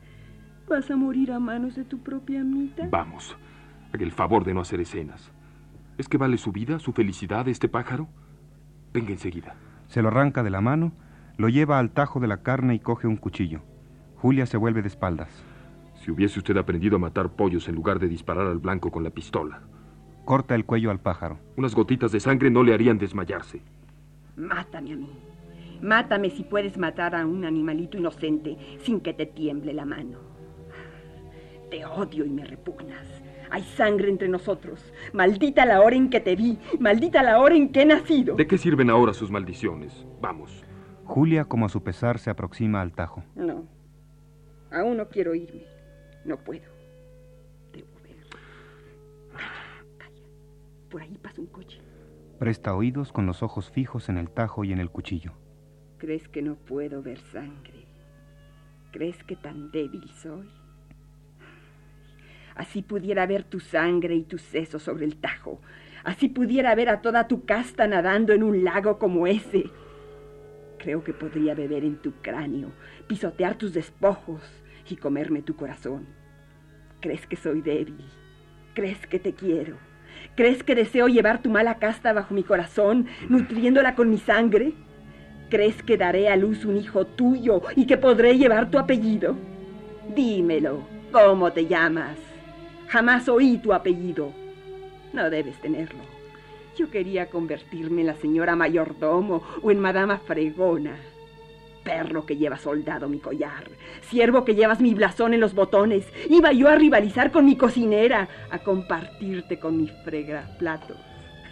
Speaker 5: ¿Vas a morir a manos de tu propia amita?
Speaker 3: Vamos. Haga el favor de no hacer escenas. ¿Es que vale su vida, su felicidad, este pájaro? Venga enseguida.
Speaker 2: Se lo arranca de la mano, lo lleva al tajo de la carne y coge un cuchillo. Julia se vuelve de espaldas.
Speaker 3: Si hubiese usted aprendido a matar pollos en lugar de disparar al blanco con la pistola.
Speaker 2: Corta el cuello al pájaro.
Speaker 3: Unas gotitas de sangre no le harían desmayarse.
Speaker 5: Mátame a mí. Mátame si puedes matar a un animalito inocente sin que te tiemble la mano. Te odio y me repugnas. Hay sangre entre nosotros. Maldita la hora en que te vi. Maldita la hora en que he nacido.
Speaker 3: ¿De qué sirven ahora sus maldiciones? Vamos.
Speaker 2: Julia, como a su pesar, se aproxima al tajo.
Speaker 5: No. Aún no quiero irme. No puedo. Debo ver. Calla, calla. Por ahí pasa un coche.
Speaker 2: Presta oídos con los ojos fijos en el tajo y en el cuchillo.
Speaker 5: ¿Crees que no puedo ver sangre? ¿Crees que tan débil soy? Así pudiera ver tu sangre y tu seso sobre el tajo. Así pudiera ver a toda tu casta nadando en un lago como ese. Creo que podría beber en tu cráneo, pisotear tus despojos y comerme tu corazón. ¿Crees que soy débil? ¿Crees que te quiero? ¿Crees que deseo llevar tu mala casta bajo mi corazón, nutriéndola con mi sangre? ¿Crees que daré a luz un hijo tuyo y que podré llevar tu apellido? Dímelo, ¿cómo te llamas? Jamás oí tu apellido. No debes tenerlo. Yo quería convertirme en la señora mayordomo o en madama fregona. Perro que lleva soldado mi collar, siervo que llevas mi blasón en los botones, iba yo a rivalizar con mi cocinera, a compartirte con mi fregra platos.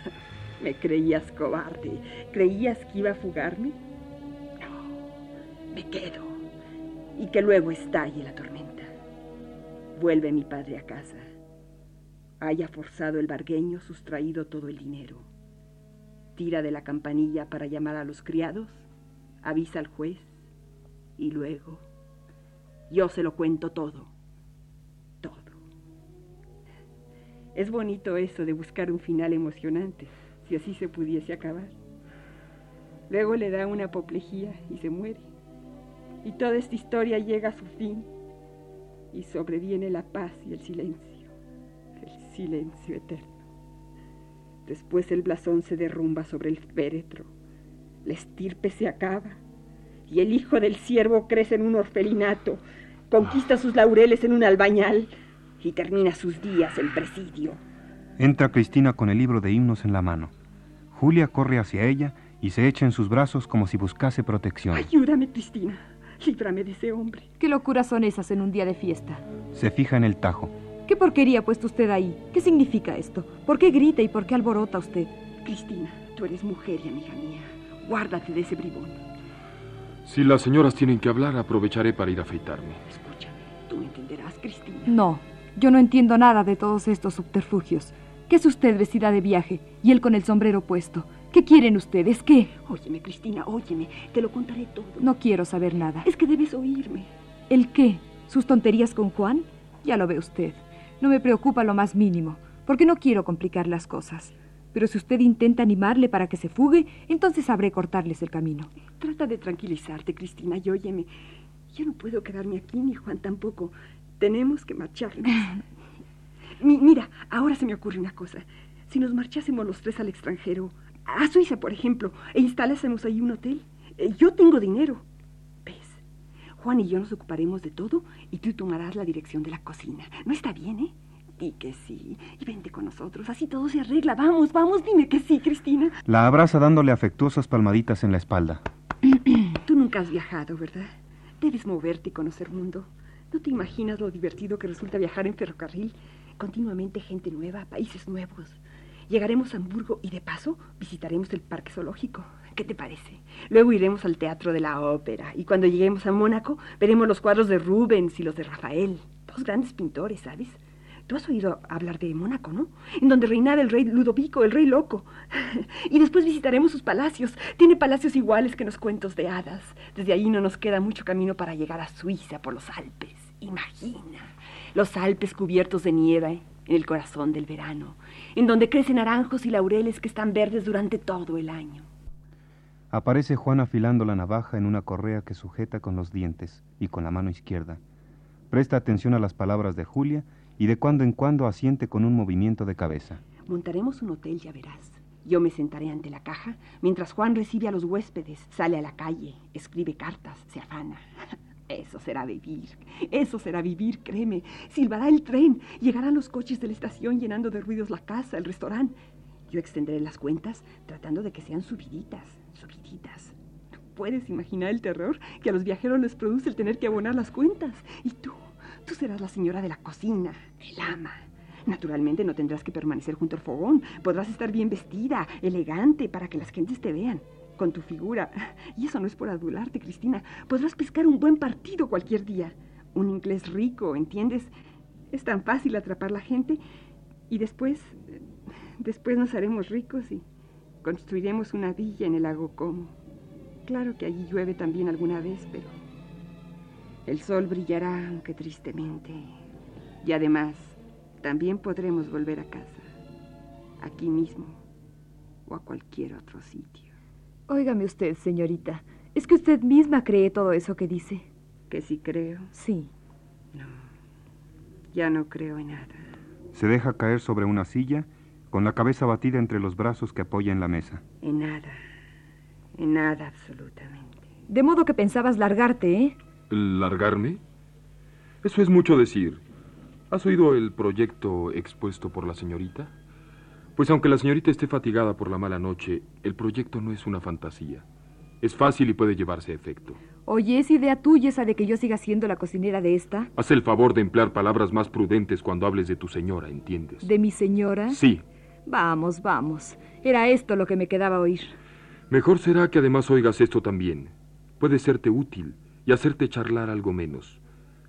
Speaker 5: Me creías cobarde, creías que iba a fugarme. No, me quedo y que luego estalle la tormenta. Vuelve mi padre a casa. Haya forzado el bargueño, sustraído todo el dinero. Tira de la campanilla para llamar a los criados avisa al juez y luego yo se lo cuento todo, todo. Es bonito eso de buscar un final emocionante, si así se pudiese acabar. Luego le da una apoplejía y se muere. Y toda esta historia llega a su fin y sobreviene la paz y el silencio, silencio eterno. Después el blasón se derrumba sobre el féretro la estirpe se acaba y el hijo del siervo crece en un orfelinato, conquista sus laureles en un albañal y termina sus días en presidio.
Speaker 2: Entra Cristina con el libro de himnos en la mano. Julia corre hacia ella y se echa en sus brazos como si buscase protección.
Speaker 5: Ayúdame, Cristina. Líbrame de ese hombre.
Speaker 4: ¿Qué locuras son esas en un día de fiesta?
Speaker 2: Se fija en el tajo.
Speaker 4: ¿Qué porquería ha puesto usted ahí? ¿Qué significa esto? ¿Por qué grita y por qué alborota usted?
Speaker 5: Cristina, tú eres mujer y amiga mía. Guárdate de ese bribón.
Speaker 3: Si las señoras tienen que hablar, aprovecharé para ir a afeitarme.
Speaker 5: Escúchame, tú me entenderás, Cristina.
Speaker 4: No, yo no entiendo nada de todos estos subterfugios. ¿Qué es usted vestida de viaje y él con el sombrero puesto? ¿Qué quieren ustedes? ¿Qué?
Speaker 5: Óyeme, Cristina, óyeme. Te lo contaré todo.
Speaker 4: No quiero saber nada.
Speaker 5: Es que debes oírme.
Speaker 4: ¿El qué? ¿Sus tonterías con Juan? Ya lo ve usted. No me preocupa lo más mínimo, porque no quiero complicar las cosas. Pero si usted intenta animarle para que se fugue, entonces sabré cortarles el camino.
Speaker 5: Trata de tranquilizarte, Cristina, y óyeme. Yo no puedo quedarme aquí, ni Juan tampoco. Tenemos que marcharnos. mira, ahora se me ocurre una cosa. Si nos marchásemos los tres al extranjero, a Suiza, por ejemplo, e instalásemos ahí un hotel, eh, yo tengo dinero. Juan y yo nos ocuparemos de todo y tú tomarás la dirección de la cocina. No está bien, ¿eh? Y que sí. Y vente con nosotros. Así todo se arregla. Vamos, vamos, dime que sí, Cristina.
Speaker 2: La abraza dándole afectuosas palmaditas en la espalda.
Speaker 5: Tú nunca has viajado, ¿verdad? Debes moverte y conocer mundo. ¿No te imaginas lo divertido que resulta viajar en ferrocarril? Continuamente gente nueva, países nuevos. Llegaremos a Hamburgo y de paso visitaremos el parque zoológico. ¿Qué te parece? Luego iremos al teatro de la ópera y cuando lleguemos a Mónaco veremos los cuadros de Rubens y los de Rafael. Dos grandes pintores, ¿sabes? Tú has oído hablar de Mónaco, ¿no? En donde reinaba el rey Ludovico, el rey loco. y después visitaremos sus palacios. Tiene palacios iguales que los cuentos de hadas. Desde ahí no nos queda mucho camino para llegar a Suiza por los Alpes. Imagina. Los Alpes cubiertos de nieve en el corazón del verano, en donde crecen naranjos y laureles que están verdes durante todo el año.
Speaker 2: Aparece Juan afilando la navaja en una correa que sujeta con los dientes y con la mano izquierda. Presta atención a las palabras de Julia y de cuando en cuando asiente con un movimiento de cabeza.
Speaker 5: Montaremos un hotel, ya verás. Yo me sentaré ante la caja mientras Juan recibe a los huéspedes, sale a la calle, escribe cartas, se afana. Eso será vivir, eso será vivir, créeme. Silbará el tren, llegarán los coches de la estación llenando de ruidos la casa, el restaurante. Yo extenderé las cuentas tratando de que sean subiditas, subiditas. ¿Puedes imaginar el terror que a los viajeros les produce el tener que abonar las cuentas? Y tú, Tú serás la señora de la cocina, el ama. Naturalmente no tendrás que permanecer junto al fogón. Podrás estar bien vestida, elegante, para que las gentes te vean. Con tu figura. Y eso no es por adularte, Cristina. Podrás pescar un buen partido cualquier día. Un inglés rico, ¿entiendes? Es tan fácil atrapar la gente. Y después, después nos haremos ricos y construiremos una villa en el lago Como. Claro que allí llueve también alguna vez, pero el sol brillará, aunque tristemente. Y además, también podremos volver a casa. aquí mismo o a cualquier otro sitio.
Speaker 4: Óigame usted, señorita, es que usted misma cree todo eso que dice.
Speaker 5: ¿Que si creo?
Speaker 4: Sí.
Speaker 5: No, ya no creo en nada.
Speaker 2: Se deja caer sobre una silla con la cabeza batida entre los brazos que apoya en la mesa.
Speaker 5: En nada, en nada absolutamente.
Speaker 4: De modo que pensabas largarte, ¿eh?
Speaker 3: ¿Largarme? Eso es mucho decir. ¿Has oído el proyecto expuesto por la señorita? Pues aunque la señorita esté fatigada por la mala noche, el proyecto no es una fantasía. Es fácil y puede llevarse a efecto.
Speaker 4: Oye, ¿es idea tuya esa de que yo siga siendo la cocinera de esta?
Speaker 3: Haz el favor de emplear palabras más prudentes cuando hables de tu señora, ¿entiendes?
Speaker 4: ¿De mi señora?
Speaker 3: Sí.
Speaker 4: Vamos, vamos. Era esto lo que me quedaba oír.
Speaker 3: Mejor será que además oigas esto también. Puede serte útil y hacerte charlar algo menos.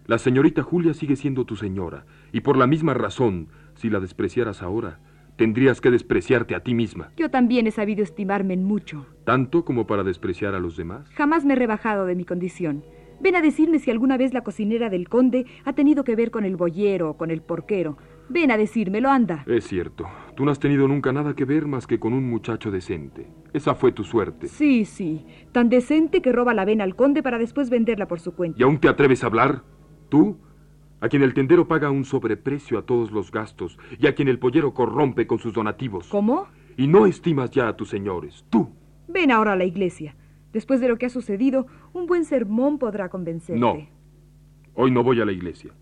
Speaker 3: La señorita Julia sigue siendo tu señora, y por la misma razón, si la despreciaras ahora, tendrías que despreciarte a ti misma.
Speaker 4: Yo también he sabido estimarme en mucho.
Speaker 3: ¿Tanto como para despreciar a los demás?
Speaker 4: Jamás me he rebajado de mi condición. Ven a decirme si alguna vez la cocinera del conde ha tenido que ver con el boyero o con el porquero. Ven a decírmelo, anda.
Speaker 3: Es cierto. Tú no has tenido nunca nada que ver más que con un muchacho decente. Esa fue tu suerte.
Speaker 4: Sí, sí. Tan decente que roba la vena al conde para después venderla por su cuenta.
Speaker 3: ¿Y aún te atreves a hablar? ¿Tú? A quien el tendero paga un sobreprecio a todos los gastos y a quien el pollero corrompe con sus donativos.
Speaker 4: ¿Cómo?
Speaker 3: Y no estimas ya a tus señores. Tú.
Speaker 4: Ven ahora a la iglesia. Después de lo que ha sucedido, un buen sermón podrá convencerte.
Speaker 3: No. Hoy no voy a la iglesia.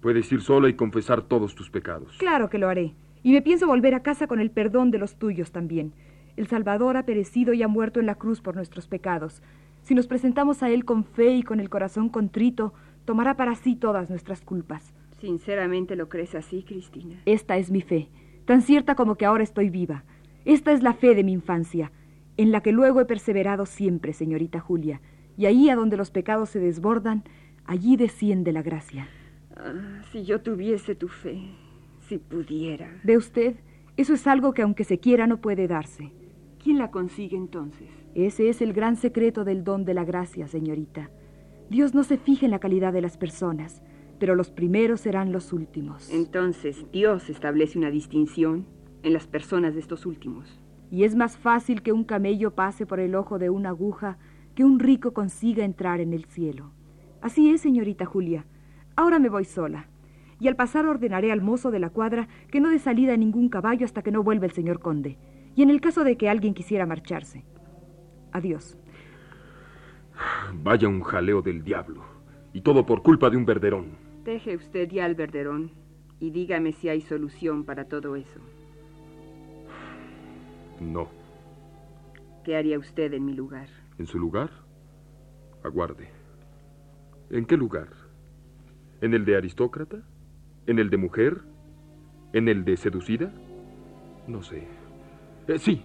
Speaker 3: Puedes ir sola y confesar todos tus pecados.
Speaker 4: Claro que lo haré. Y me pienso volver a casa con el perdón de los tuyos también. El Salvador ha perecido y ha muerto en la cruz por nuestros pecados. Si nos presentamos a Él con fe y con el corazón contrito, tomará para sí todas nuestras culpas.
Speaker 5: ¿Sinceramente lo crees así, Cristina?
Speaker 4: Esta es mi fe, tan cierta como que ahora estoy viva. Esta es la fe de mi infancia, en la que luego he perseverado siempre, señorita Julia. Y ahí a donde los pecados se desbordan, allí desciende la gracia.
Speaker 5: Ah, si yo tuviese tu fe, si pudiera.
Speaker 4: ¿Ve usted? Eso es algo que aunque se quiera no puede darse.
Speaker 5: ¿Quién la consigue entonces?
Speaker 4: Ese es el gran secreto del don de la gracia, señorita. Dios no se fija en la calidad de las personas, pero los primeros serán los últimos.
Speaker 5: Entonces, Dios establece una distinción en las personas de estos últimos.
Speaker 4: Y es más fácil que un camello pase por el ojo de una aguja que un rico consiga entrar en el cielo. Así es, señorita Julia. Ahora me voy sola. Y al pasar ordenaré al mozo de la cuadra que no dé salida a ningún caballo hasta que no vuelva el señor conde. Y en el caso de que alguien quisiera marcharse. Adiós.
Speaker 3: Vaya un jaleo del diablo. Y todo por culpa de un verderón.
Speaker 5: Deje usted ya el verderón y dígame si hay solución para todo eso.
Speaker 3: No.
Speaker 5: ¿Qué haría usted en mi lugar?
Speaker 3: ¿En su lugar? Aguarde. ¿En qué lugar? ¿En el de aristócrata? ¿En el de mujer? ¿En el de seducida? No sé. Eh, sí,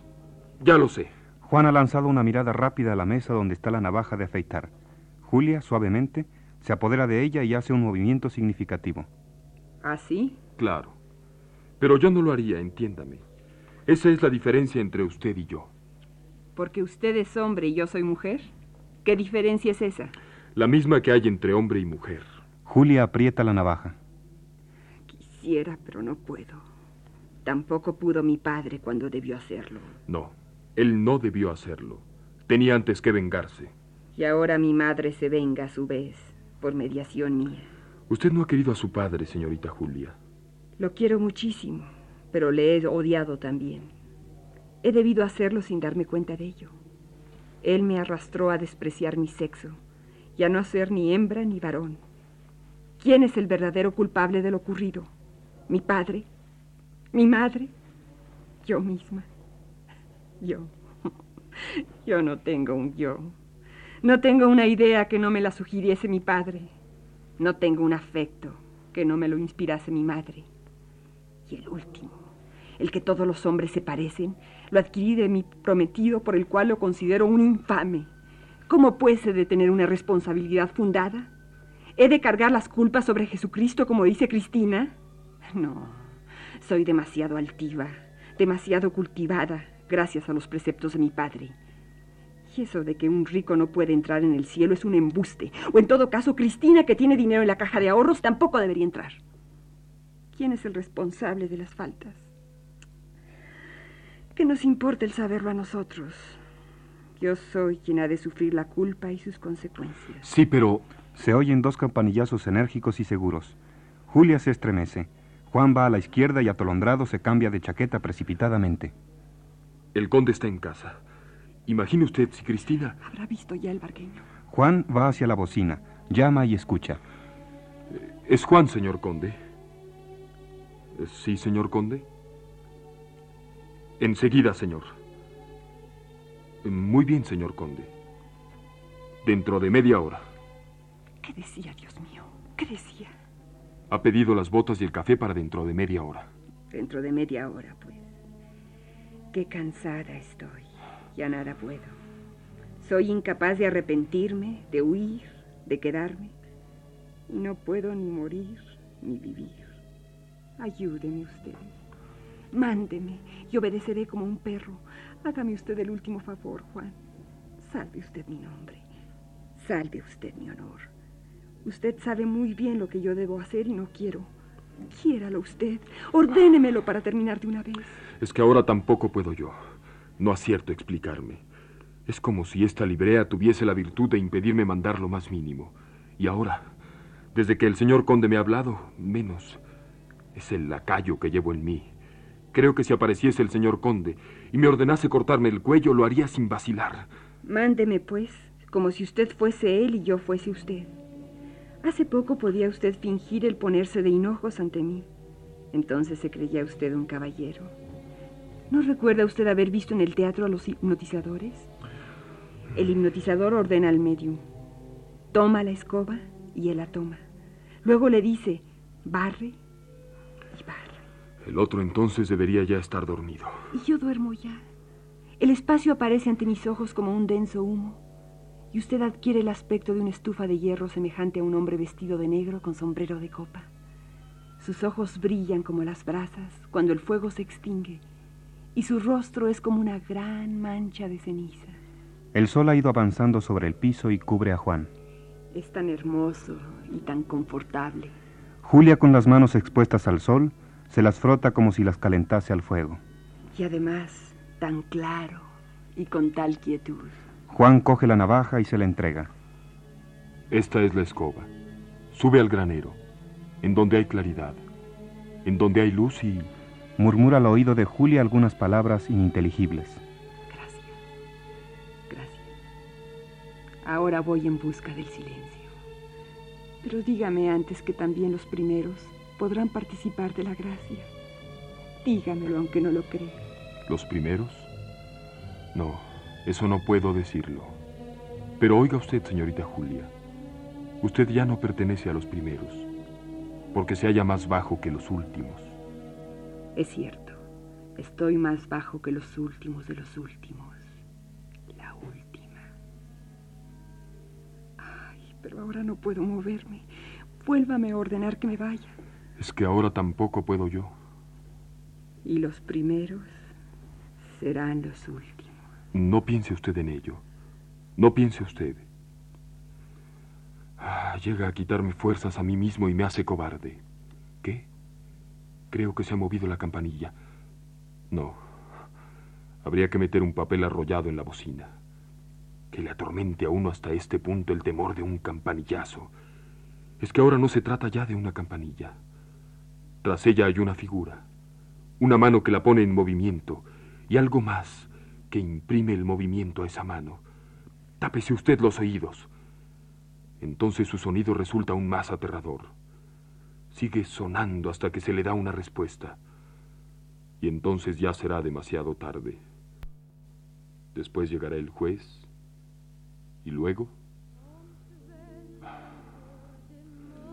Speaker 3: ya lo sé.
Speaker 2: Juan ha lanzado una mirada rápida a la mesa donde está la navaja de afeitar. Julia, suavemente, se apodera de ella y hace un movimiento significativo.
Speaker 5: ¿Ah, sí?
Speaker 3: Claro. Pero yo no lo haría, entiéndame. Esa es la diferencia entre usted y yo.
Speaker 5: ¿Porque usted es hombre y yo soy mujer? ¿Qué diferencia es esa?
Speaker 3: La misma que hay entre hombre y mujer.
Speaker 2: Julia aprieta la navaja.
Speaker 5: Quisiera, pero no puedo. Tampoco pudo mi padre cuando debió hacerlo.
Speaker 3: No, él no debió hacerlo. Tenía antes que vengarse.
Speaker 5: Y ahora mi madre se venga a su vez, por mediación mía.
Speaker 3: Usted no ha querido a su padre, señorita Julia.
Speaker 5: Lo quiero muchísimo, pero le he odiado también. He debido hacerlo sin darme cuenta de ello. Él me arrastró a despreciar mi sexo y a no ser ni hembra ni varón. ¿Quién es el verdadero culpable de lo ocurrido? ¿Mi padre? ¿Mi madre? Yo misma. Yo. Yo no tengo un yo. No tengo una idea que no me la sugiriese mi padre. No tengo un afecto que no me lo inspirase mi madre. Y el último, el que todos los hombres se parecen, lo adquirí de mi prometido por el cual lo considero un infame. ¿Cómo puede de tener una responsabilidad fundada? ¿He de cargar las culpas sobre Jesucristo como dice Cristina? No, soy demasiado altiva, demasiado cultivada, gracias a los preceptos de mi padre. Y eso de que un rico no puede entrar en el cielo es un embuste. O en todo caso, Cristina, que tiene dinero en la caja de ahorros, tampoco debería entrar. ¿Quién es el responsable de las faltas? ¿Qué nos importa el saberlo a nosotros? Yo soy quien ha de sufrir la culpa y sus consecuencias.
Speaker 3: Sí, pero...
Speaker 2: Se oyen dos campanillazos enérgicos y seguros. Julia se estremece. Juan va a la izquierda y atolondrado se cambia de chaqueta precipitadamente.
Speaker 3: El conde está en casa. Imagine usted si Cristina...
Speaker 5: Habrá visto ya el barqueño.
Speaker 2: Juan va hacia la bocina, llama y escucha.
Speaker 3: Es Juan, señor conde. Sí, señor conde. Enseguida, señor. Muy bien, señor conde. Dentro de media hora.
Speaker 5: ¿Qué decía, Dios mío? ¿Qué decía?
Speaker 3: Ha pedido las botas y el café para dentro de media hora.
Speaker 5: Dentro de media hora, pues. Qué cansada estoy. Ya nada puedo. Soy incapaz de arrepentirme, de huir, de quedarme. Y no puedo ni morir ni vivir. Ayúdeme usted. Mándeme y obedeceré como un perro. Hágame usted el último favor, Juan. Salve usted mi nombre. Salve usted mi honor. Usted sabe muy bien lo que yo debo hacer y no quiero. Quiéralo usted. Ordénemelo para terminar de una vez.
Speaker 3: Es que ahora tampoco puedo yo. No acierto a explicarme. Es como si esta librea tuviese la virtud de impedirme mandar lo más mínimo. Y ahora, desde que el señor conde me ha hablado, menos. Es el lacayo que llevo en mí. Creo que si apareciese el señor conde y me ordenase cortarme el cuello, lo haría sin vacilar.
Speaker 5: Mándeme, pues, como si usted fuese él y yo fuese usted. Hace poco podía usted fingir el ponerse de hinojos ante mí. Entonces se creía usted un caballero. ¿No recuerda usted haber visto en el teatro a los hipnotizadores? El hipnotizador ordena al medium. Toma la escoba y él la toma. Luego le dice, barre y barre.
Speaker 3: El otro entonces debería ya estar dormido.
Speaker 5: Y yo duermo ya. El espacio aparece ante mis ojos como un denso humo, y usted adquiere el aspecto de una estufa de hierro semejante a un hombre vestido de negro con sombrero de copa. Sus ojos brillan como las brasas cuando el fuego se extingue, y su rostro es como una gran mancha de ceniza.
Speaker 2: El sol ha ido avanzando sobre el piso y cubre a Juan.
Speaker 5: Es tan hermoso y tan confortable.
Speaker 2: Julia, con las manos expuestas al sol, se las frota como si las calentase al fuego.
Speaker 5: Y además, tan claro y con tal quietud.
Speaker 2: Juan coge la navaja y se la entrega.
Speaker 3: Esta es la escoba. Sube al granero, en donde hay claridad, en donde hay luz y...
Speaker 2: Murmura al oído de Julia algunas palabras ininteligibles.
Speaker 5: Gracias. Gracias. Ahora voy en busca del silencio. Pero dígame antes que también los primeros podrán participar de la gracia. Dígamelo aunque no lo crea.
Speaker 3: ¿Los primeros? No, eso no puedo decirlo. Pero oiga usted, señorita Julia, usted ya no pertenece a los primeros, porque se halla más bajo que los últimos.
Speaker 5: Es cierto, estoy más bajo que los últimos de los últimos. La última. Ay, pero ahora no puedo moverme. Vuélvame a ordenar que me vaya.
Speaker 3: Es que ahora tampoco puedo yo.
Speaker 5: Y los primeros serán los últimos.
Speaker 3: No piense usted en ello. No piense usted. Ah, llega a quitarme fuerzas a mí mismo y me hace cobarde. ¿Qué? Creo que se ha movido la campanilla. No. Habría que meter un papel arrollado en la bocina. Que le atormente a uno hasta este punto el temor de un campanillazo. Es que ahora no se trata ya de una campanilla. Tras ella hay una figura, una mano que la pone en movimiento y algo más que imprime el movimiento a esa mano. Tápese usted los oídos. Entonces su sonido resulta aún más aterrador. Sigue sonando hasta que se le da una respuesta. Y entonces ya será demasiado tarde. Después llegará el juez. Y luego...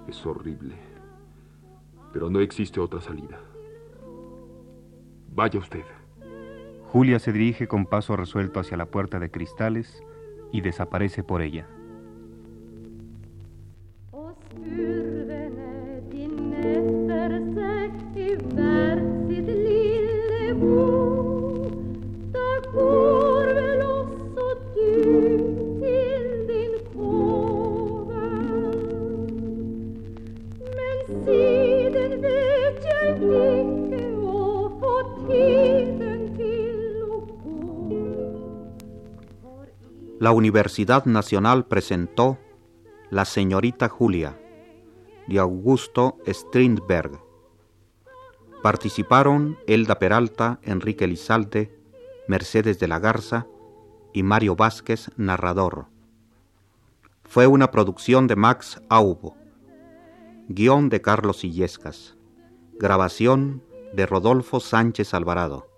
Speaker 3: Es horrible. Pero no existe otra salida. Vaya usted.
Speaker 2: Julia se dirige con paso resuelto hacia la puerta de cristales y desaparece por ella.
Speaker 1: La Universidad Nacional presentó La señorita Julia, de Augusto Strindberg. Participaron Elda Peralta, Enrique Lizalde, Mercedes de la Garza y Mario Vázquez, narrador. Fue una producción de Max Aubo. Guión de Carlos Illescas. Grabación de Rodolfo Sánchez Alvarado.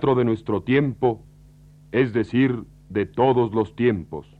Speaker 3: De nuestro tiempo, es decir, de todos los tiempos.